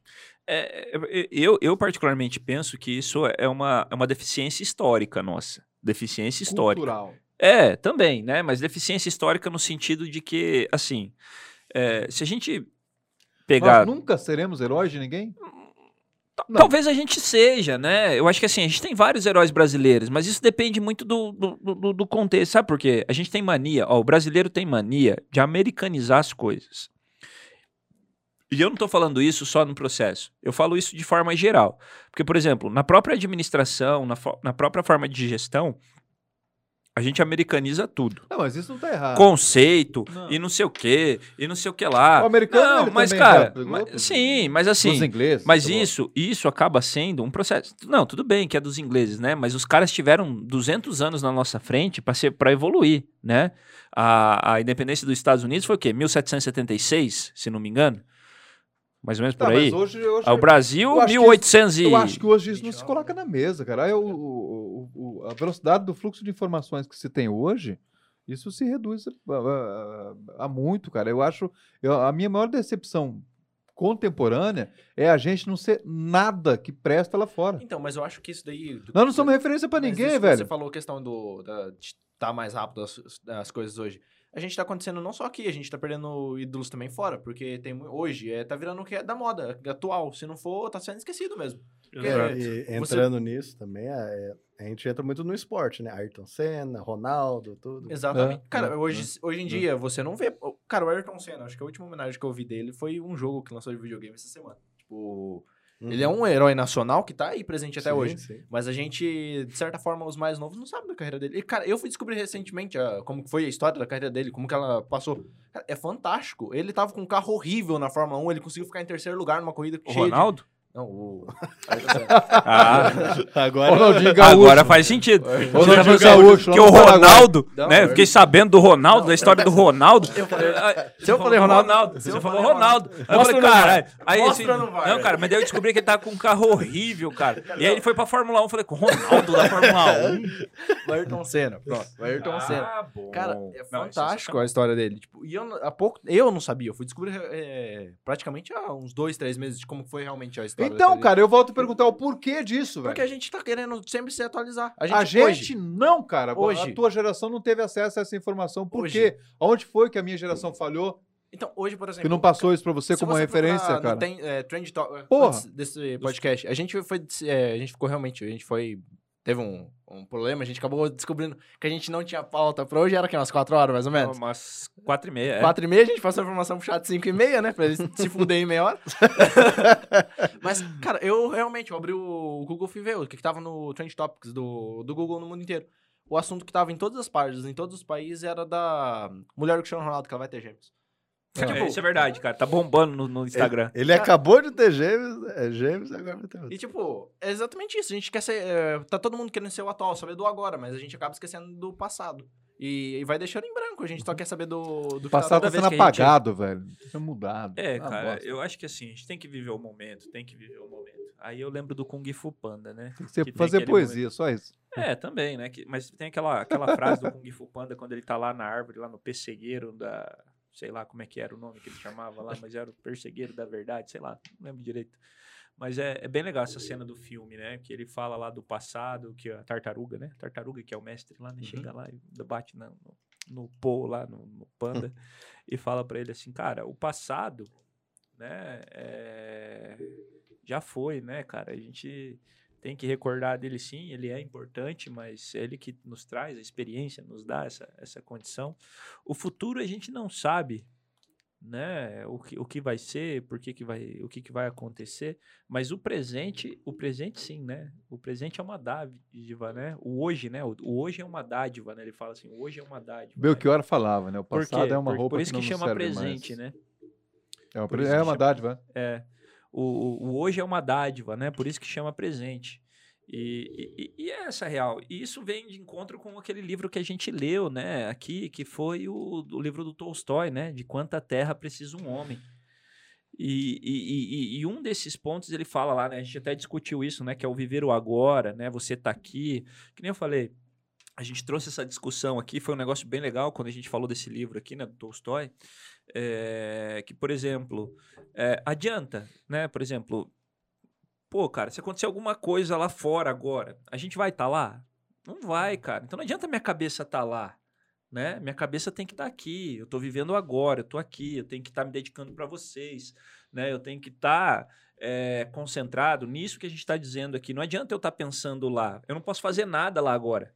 É, é, eu, eu particularmente penso que isso é uma, é uma deficiência histórica nossa. Deficiência histórica. Cultural. É, também, né? Mas deficiência histórica no sentido de que, assim, é, se a gente pegar. Nós nunca seremos heróis de ninguém? Não. Talvez a gente seja, né? Eu acho que assim, a gente tem vários heróis brasileiros, mas isso depende muito do, do, do- do contexto. Sabe por quê? A gente tem mania, ó, o brasileiro tem mania de americanizar as coisas. E eu não tô falando isso só no processo. Eu falo isso de forma geral. Porque, por exemplo, na própria administração, na, na própria forma de gestão, a gente americaniza tudo. Não, mas isso não tá errado. Conceito, Não. e não sei o quê, e não sei o que lá. O americano, não, mas, cara, mas- sim, mas assim. Dos ingleses. Mas tá bom. isso, isso acaba sendo um processo. Não, tudo bem que é dos ingleses, né? Mas os caras tiveram 200 anos na nossa frente para ser para evoluir, né? A, a independência dos Estados Unidos foi o quê? 1776, se não me engano. Mais ou menos Tá, por aí. mas hoje, hoje Ah, o Brasil, eu acho que 1800 e Eu acho que hoje isso não se 29, coloca na mesa, cara. Aí o- o- o- a velocidade do fluxo de informações que se tem hoje, isso se reduz a, a- a muito, cara. Eu acho. eu- a minha maior decepção contemporânea é a gente não ser nada que presta lá fora. Então, mas eu acho que isso daí. Nós não somos referência pra Mas ninguém, isso que velho. Você falou a questão do da, de estar mais rápido as, as coisas hoje. A gente tá acontecendo não só aqui, a gente tá perdendo ídolos também fora, porque tem hoje é, tá virando o que é da moda, atual. Se não for, tá sendo esquecido mesmo. É, e entrando nisso também, é, a gente entra muito no esporte, né? Ayrton Senna, Ronaldo, tudo. Exatamente. É, cara, é, hoje, hoje em dia você não vê. Cara, o Ayrton Senna, acho que a última homenagem que eu vi dele foi um jogo que lançou de videogame essa semana. Tipo, ele é um herói nacional que tá aí presente até Sim, hoje. sim. Mas a gente, de certa forma, os mais novos não sabem da carreira dele. E, cara, eu fui descobrir recentemente a- como que foi a história da carreira dele, como que ela passou. Cara, é fantástico. Ele tava com um carro horrível na Fórmula 1, ele conseguiu ficar em terceiro lugar numa corrida O cheia de- Ronaldo? Não, o... Senna. Ah, Agora, Ronaldinho Gaúcho. agora faz sentido. Ronaldinho tá Gaúcho. Que lá o. Ronaldo, Não, né? eu- Fiquei sabendo do Ronaldo, Não, da história do Ronaldo. Eu falei- se eu falei falou Ronaldo- Você se eu falou falei Ronaldo. Aí eu Mostra falei, ou não caralho. Aí Mostra assim, não vai? não, cara, mas daí eu descobri que ele tava com um carro horrível, cara. E aí ele foi pra Fórmula 1. Eu falei, com o Ronaldo da Fórmula 1. O Ayrton Senna, pronto. O Ayrton Senna. Ah, bom. Cara, é Não, isso fantástico é a história dele. Tipo, e eu, há pouco, eu não sabia, eu fui descobrir é, praticamente há uns dois, três meses de como foi realmente a história. Então, cara, eu volto a perguntar o porquê disso, velho. Porque a gente tá querendo sempre se atualizar. A A gente, gente, hoje, não, cara. Hoje. A tua geração não teve acesso a essa informação. Por Hoje. quê? Onde foi que a minha geração falhou? então, hoje, por exemplo. Que não passou isso pra você como você referência, procurar cara? Tem, é, Trend Talk, Porra. desse podcast, a gente foi, é, a gente ficou realmente, a gente foi, teve um, um problema, a gente acabou descobrindo que a gente não tinha pauta pra hoje, era que umas quatro horas, mais ou menos. Umas quatro e meia, é. Quatro e meia, a gente passou a informação pro chat cinco e meia, né? Pra eles se fuderem em meia hora. Mas, cara, eu realmente eu abri o Google fui ver o que, que tava no Trend Topics do, do Google no mundo inteiro. O assunto que tava em todas as páginas, em todos os países, era da mulher do Cristiano Ronaldo, que ela vai ter gêmeos. É, Tipo, isso é verdade, cara. Tá bombando no, no Instagram. ele acabou de ter gêmeos, é, gêmeos e agora vai ter outro. E, tipo, é exatamente isso. A gente quer ser. é, tá todo mundo querendo ser o atual, saber do agora, mas a gente acaba esquecendo do passado. E, e vai deixando em branco. A gente só quer saber do, do O que passado toda tá sendo que a gente- apagado, velho. Tá mudado. É, Ah, cara, bosta. eu acho que assim, a gente tem que viver o momento, tem que viver o momento. Aí eu lembro do Kung Fu Panda, né? Tem que ser- que tem fazer aquele poesia, só isso. É, também, né? Que- mas tem aquela, aquela frase do Kung Fu Panda quando ele tá lá na árvore, lá no pessegueiro da. Sei lá como é que era o nome que ele chamava lá, mas era o persegueiro da verdade, sei lá, não lembro direito. Mas é, é bem legal essa cena do filme, né? Que ele fala lá do passado, que a tartaruga, né? Tartaruga, que é o mestre lá, né? Chega lá e bate na- no, no Po lá, no, no panda, e fala pra ele assim, cara, o passado, né? é, já foi, né, cara? A gente tem que recordar dele sim, ele é importante, mas é ele que nos traz a experiência, nos dá essa, essa condição. O futuro a gente não sabe, né, o que, o que vai ser, por que que vai, o que que vai acontecer, mas o presente, o presente sim, né, o presente é uma dádiva, né, o hoje, né, o, o hoje é uma dádiva, né, ele fala assim, o hoje é uma dádiva. né? Belchior falava, né? O passado é uma Por- roupa por isso que, que, chama presente, mais. né, É uma, Por é uma chama- dádiva. É. O, o, hoje é uma dádiva, né? Por isso que chama presente. E, e, e é essa real. E isso vem de encontro com aquele livro que a gente leu, né? Aqui, que foi o, o livro do Tolstói, né? De quanta terra precisa um homem. E, e, e, e um desses pontos ele fala lá, né? A gente até discutiu isso, né? Que é o viver o agora, né? Você tá aqui. Que nem eu falei, a gente trouxe essa discussão aqui, foi um negócio bem legal quando a gente falou desse livro aqui, né? Do Tolstói. É, que, por exemplo, é, adianta, né? Por exemplo, pô, cara, se acontecer alguma coisa lá fora agora, a gente vai estar lá? Não vai, cara. Então não adianta minha cabeça estar lá, né? Minha cabeça tem que estar aqui. Eu tô vivendo agora, eu tô aqui, eu tenho que estar me dedicando para vocês, né? Eu tenho que estar é, concentrado nisso que a gente está dizendo aqui. Não adianta eu estar pensando lá. Eu não posso fazer nada lá agora,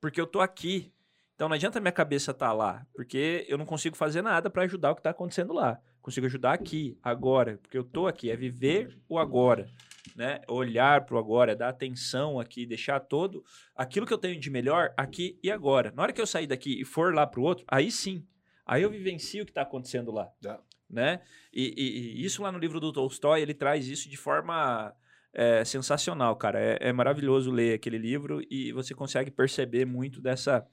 porque eu tô aqui. Então não adianta minha cabeça estar lá, porque eu não consigo fazer nada para ajudar o que está acontecendo lá. Consigo ajudar aqui, agora, porque eu tô aqui. É viver o agora. né? Olhar para o agora, dar atenção aqui, deixar todo aquilo que eu tenho de melhor aqui e agora. Na hora que eu sair daqui e for lá para o outro, aí sim, aí eu vivencio o que está acontecendo lá, Tá. né? E, e- e isso lá no livro do Tolstói, ele traz isso de forma é, sensacional, cara. É, é maravilhoso ler aquele livro e você consegue perceber muito dessa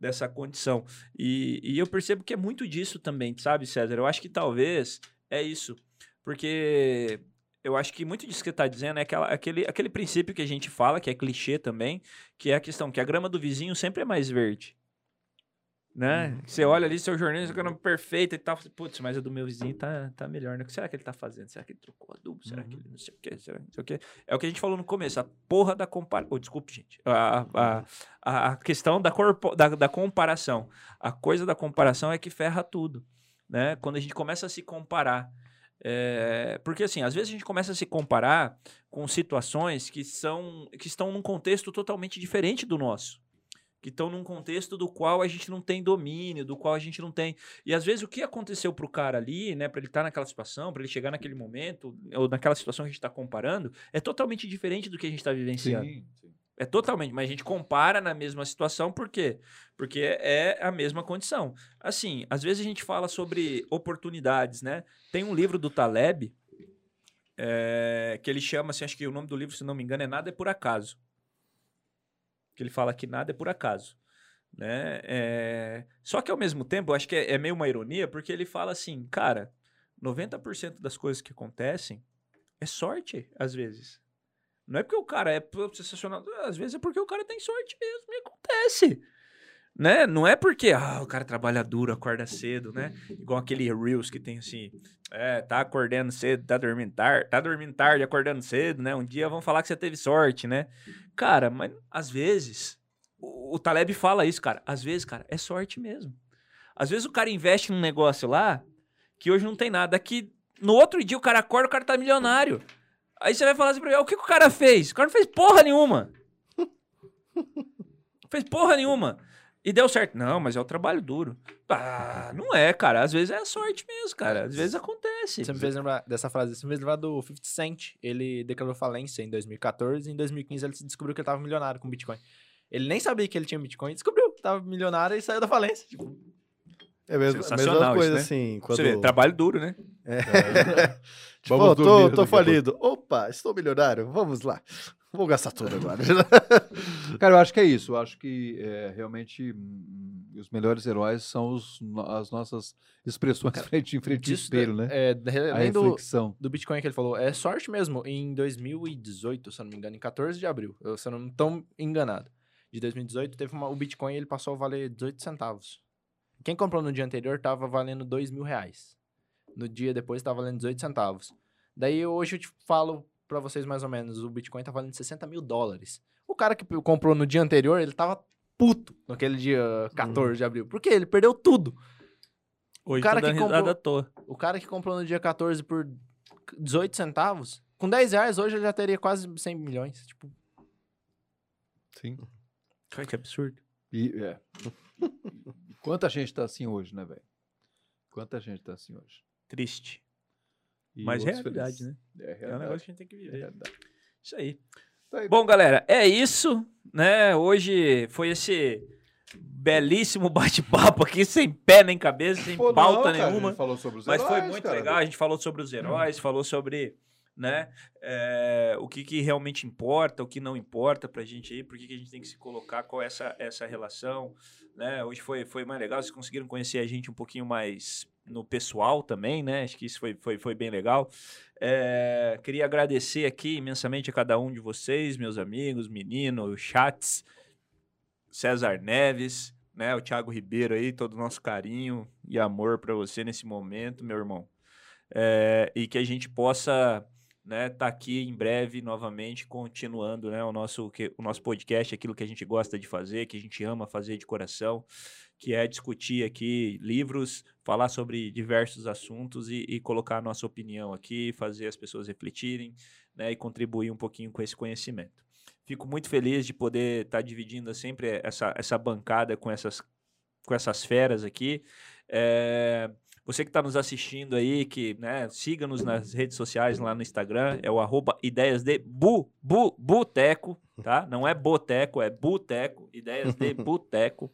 dessa condição. E, e eu percebo que é muito disso também, sabe, César? Eu acho que talvez é isso. Porque eu acho que muito disso que você está dizendo é aquela- aquele, aquele princípio que a gente fala, que é clichê também, que é a questão que a grama do vizinho sempre é mais verde. Né? Você olha ali, seu jornalismo grama perfeita e tal, putz, mas a do meu vizinho tá, tá melhor, né? O que será que ele tá fazendo? Será que ele trocou adubo? Será que ele não sei o quê? Será que não sei o quê? É o que a gente falou no começo, a porra da comparação. Oh, desculpe, gente. A, a, a, a questão da, corpo, da, da comparação. A coisa da comparação é que ferra tudo, né? Quando a gente começa a se comparar. É, porque assim, às vezes a gente começa a se comparar com situações que são que estão num contexto totalmente diferente do nosso. Que estão num contexto do qual a gente não tem domínio, do qual a gente não tem. E às vezes o que aconteceu pro cara ali, né, para ele estar naquela situação, para ele chegar naquele momento, ou naquela situação que a gente está comparando, é totalmente diferente do que a gente está vivenciando. Sim, sim. É totalmente, mas a gente compara na mesma situação, por quê? Porque é a mesma condição. Assim, às vezes a gente fala sobre oportunidades, né? Tem um livro do Taleb, é, que ele chama, assim, acho que o nome do livro, se não me engano, é Nada é por Acaso. Que ele fala que nada é por acaso. Né? É, Só que ao mesmo tempo, eu acho que é, é meio uma ironia, porque ele fala assim, cara, 90% das coisas que acontecem é sorte, às vezes. Não é porque o cara é sensacional, às vezes é porque o cara tem sorte mesmo e acontece. Né? Não é porque ah, o cara trabalha duro, acorda cedo, né? Igual aquele Reels que tem assim, é, tá acordando cedo, tá dormindo tarde, tá dormindo tarde, acordando cedo, né? Um dia vão falar que você teve sorte, né? Cara, mas às vezes o, o Taleb fala isso, cara. Às vezes, cara, é sorte mesmo. Às vezes o cara investe num negócio lá que hoje não tem nada, que no outro dia o cara acorda, o cara tá milionário. Aí você vai falar assim pra mim, "Ah, o que, que o cara fez? O cara não fez porra nenhuma. fez porra nenhuma. E deu certo. Não, mas é o trabalho duro. Ah, não é, cara. Às vezes é a sorte mesmo, cara. Às vezes acontece. Você me fez lembrar dessa frase, você me fez lembrar do 50 Cent. Ele declarou falência em 2014 e em 2015 ele descobriu que ele tava milionário com Bitcoin. Ele nem sabia que ele tinha Bitcoin, descobriu que tava milionário e saiu da falência. Tipo, É mesmo, a Sensacional mesma coisa isso, né? assim. Quando... Você vê, trabalho duro, né? Tipo, Vamos tô, tô falido. Opa, estou milionário. Vamos lá. Vou gastar tudo agora. Cara, eu acho que é isso. Eu acho que é, realmente hum, os melhores heróis são os as nossas expressões frente em frente ao espelho, né? É, A além do, reflexão. do Bitcoin que ele falou, é sorte mesmo. Em 2018, se eu não me engano, em 14 de abril, eu, se eu não estou enganado, de 2018, teve uma, o Bitcoin ele passou a valer 18 centavos. Quem comprou no dia anterior estava valendo 2 mil reais. No dia depois estava valendo 18 centavos. Daí hoje eu te falo para vocês mais ou menos, o Bitcoin tá valendo 60 mil dólares. O cara que comprou no dia anterior, ele tava puto naquele dia 14 de abril. Por quê? Ele perdeu tudo. Hoje cara tô dando que comprou- risada à toa. O cara que comprou no dia 14 por 18 centavos, com 10 reais hoje ele já teria quase 100 milhões. Tipo, Sim. Cara, que absurdo. E, é. Quanta gente tá assim hoje, né, velho? Quanta gente tá assim hoje. Triste. E Mas é realidade, felizes. né? É É um realidade. negócio que a gente tem que É viver. realidade. Isso aí. Tá aí. Bom, galera, é isso, né? Hoje foi esse belíssimo bate-papo aqui, sem pé nem cabeça, sem Pô, não, pauta cara, a nenhuma. gente falou sobre os Mas foi heróis, muito cara. legal. A gente falou sobre os heróis, falou sobre, né, é, o que, que realmente importa, o que não importa pra gente aí, por que, que a gente tem que se colocar, qual é essa, essa relação, né? Hoje foi, foi mais legal, vocês conseguiram conhecer a gente um pouquinho mais no pessoal também, né? Acho que isso foi, foi, foi bem legal. É, queria agradecer aqui imensamente a cada um de vocês, meus amigos, menino, chats, César Neves, né, o Thiago Ribeiro aí, todo o nosso carinho e amor para você nesse momento, meu irmão. É, e que a gente possa né, tá aqui em breve novamente continuando né, o, nosso, o nosso podcast, aquilo que a gente gosta de fazer, que a gente ama fazer de coração, que é discutir aqui livros, falar sobre diversos assuntos e, e colocar a nossa opinião aqui, fazer as pessoas refletirem né, e contribuir um pouquinho com esse conhecimento. Fico muito feliz de poder estar dividindo sempre essa, essa bancada com essas, com essas feras aqui. É, Você que está nos assistindo aí, que, né, siga-nos nas redes sociais lá no Instagram, é o arroba ideias de bu, bu, buteco, tá? Não é boteco, é buteco, ideias de buteco,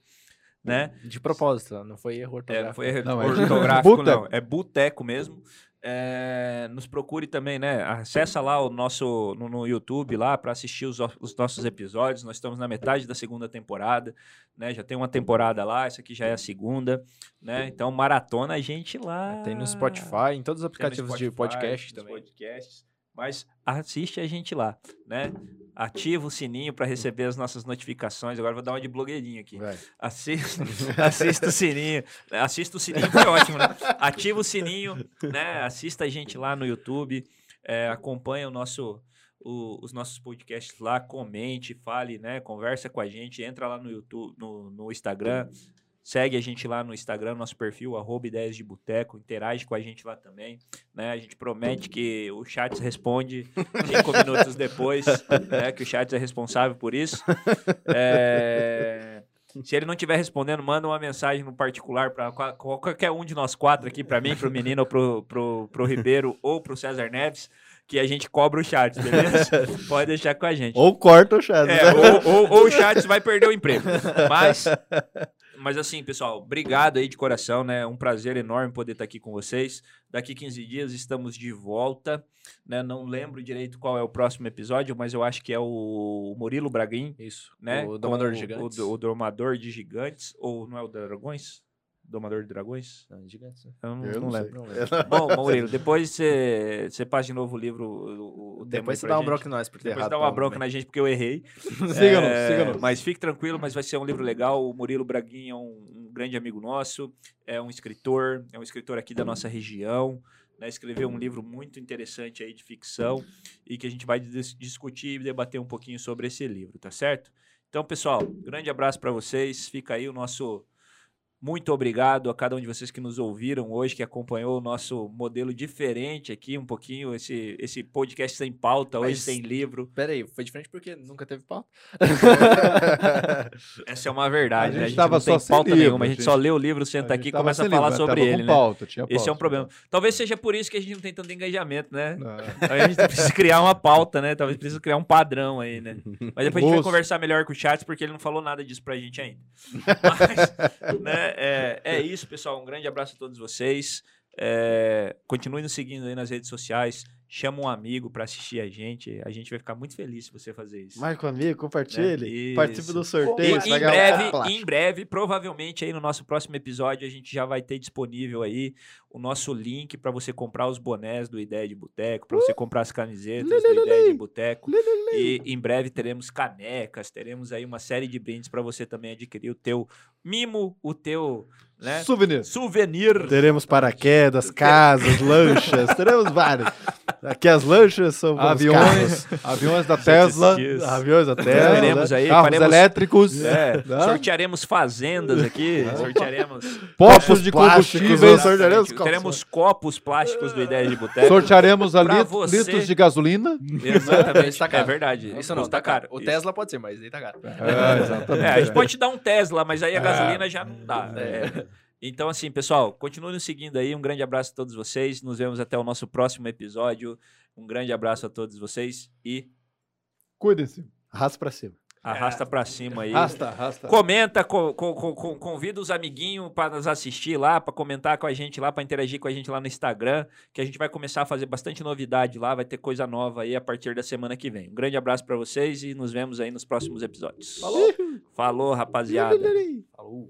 né? De propósito, não foi erro É, não ortográfico. foi Não, é ortográfico, boteco. não. É boteco mesmo. É, nos procure também, né? Acessa lá o nosso no, no YouTube lá para assistir os, os nossos episódios. Nós estamos na metade da segunda temporada, né? Já tem uma temporada lá, essa aqui já é a segunda, né? Então maratona a gente lá. Tem no Spotify, em todos os aplicativos de Spotify, podcast nos também. podcasts. Mas assiste a gente lá, né? Ativa o sininho para receber as nossas notificações. Agora vou dar uma de blogueirinho aqui. Vai. Assista, assista o sininho. Assista o sininho, foi ótimo, né? Ativa o sininho, né? Assista a gente lá no YouTube. é, acompanha o nosso, o- os nossos podcasts lá, comente, fale, né? Conversa com a gente, entra lá no YouTube, no, no Instagram. Segue a gente lá no Instagram, nosso perfil, arroba ideias de boteco, interage com a gente lá também, né? A gente promete que o Chats responde cinco minutos depois, né? Que o Chats é responsável por isso. É, Se ele não estiver respondendo, manda uma mensagem no particular para qualquer um de nós quatro aqui, para mim, para o menino, ou pro, pro, pro Ribeiro ou pro César Neves, que a gente cobra o chat, beleza? Pode deixar com a gente. Ou corta o chat. É, ou, ou, ou o chat vai perder o emprego. Mas, mas assim, pessoal, obrigado aí de coração, né? Um prazer enorme poder estar aqui com vocês. Daqui 15 dias estamos de volta, né? Não lembro direito qual é o próximo episódio, mas eu acho que é o Murilo Braguin, Isso. né? O Domador Com de Gigantes. O, o Domador de Gigantes, ou não é o Dragões? Domador de Dragões? Não, gigantes, né? Eu não, Eu não não lembro. Não lembro. Bom, Murilo, depois você você passa de novo o livro, o, o Depois você dá um gente. bronca em nós por ter Depois errado. dá uma bronca na gente porque eu errei. Siga-nos, É, siga-nos. Mas fique tranquilo, mas vai ser um livro legal. O Murilo Braguinha é um, um grande amigo nosso, é um escritor, é um escritor aqui da nossa região. Né, escreveu um livro muito interessante aí de ficção e que a gente vai dis- discutir e debater um pouquinho sobre esse livro, tá certo? Então, pessoal, grande abraço para vocês. Fica aí o nosso muito obrigado a cada um de vocês que nos ouviram hoje, que acompanhou o nosso modelo diferente aqui, um pouquinho esse, esse podcast sem pauta, hoje Mas- sem livro. Pera aí, foi diferente porque nunca teve pauta. Essa é uma verdade, A né? A gente gente não tem pauta livro, nenhuma, a a gente gente- só lê o livro, senta aqui gente e começa a falar livro, sobre ele, né? pauta, tinha Esse é um pauta. problema. Talvez seja por isso que a gente não tem tanto engajamento, né? É. A gente precisa criar uma pauta, né? Talvez precisa criar um padrão aí, né? Mas depois a gente vai Moço. conversar melhor com o chat, porque ele não falou nada disso pra gente ainda. Mas, né, é, é isso, pessoal. Um grande abraço a todos vocês. É, continue nos seguindo aí nas redes sociais. Chama um amigo pra assistir a gente. A gente vai ficar muito feliz se você fazer isso. Marca um amigo, compartilhe. Né? Participe do E sorteio. vai em breve, em breve, provavelmente aí no nosso próximo episódio, a gente já vai ter disponível aí o nosso link para você comprar os bonés do Ideia de Boteco, para você comprar as camisetas do Ideia de Boteco. E em breve teremos canecas, teremos aí uma série de brindes para você também adquirir o teu mimo, o teu, né, Souvenir. souvenir. Teremos paraquedas, casas, lanchas, teremos vários. Aqui as lanchas são Aviões, aviões da Tesla, aviões da Tesla. Teremos aí, carros faremos- elétricos, É, Né? sortearemos fazendas aqui, sortearemos postos de combustíveis, sortearemos copos. Teremos copos plásticos do Ideia de Boteco. sortearemos ali você- litros de gasolina. Exatamente. Isso tá É caro. verdade. Isso não, custa tá caro. O. Tesla pode ser, mas aí tá caro. É, exatamente. É, a gente pode te dar um Tesla, mas aí a gasolina já não dá. É. Então, assim, pessoal, continue nos seguindo aí. Um grande abraço a todos vocês. Nos vemos até o nosso próximo episódio. Um grande abraço a todos vocês e Cuidem-se. Arrasta pra cima. arrasta pra cima aí. Rasta, rasta. Comenta, co- co- co- co- convida os amiguinhos para nos assistir lá, para comentar com a gente lá, para interagir com a gente lá no Instagram, que a gente vai começar a fazer bastante novidade lá, vai ter coisa nova aí a partir da semana que vem. Um grande abraço para vocês e nos vemos aí nos próximos episódios. Falou, Falou rapaziada. Falou.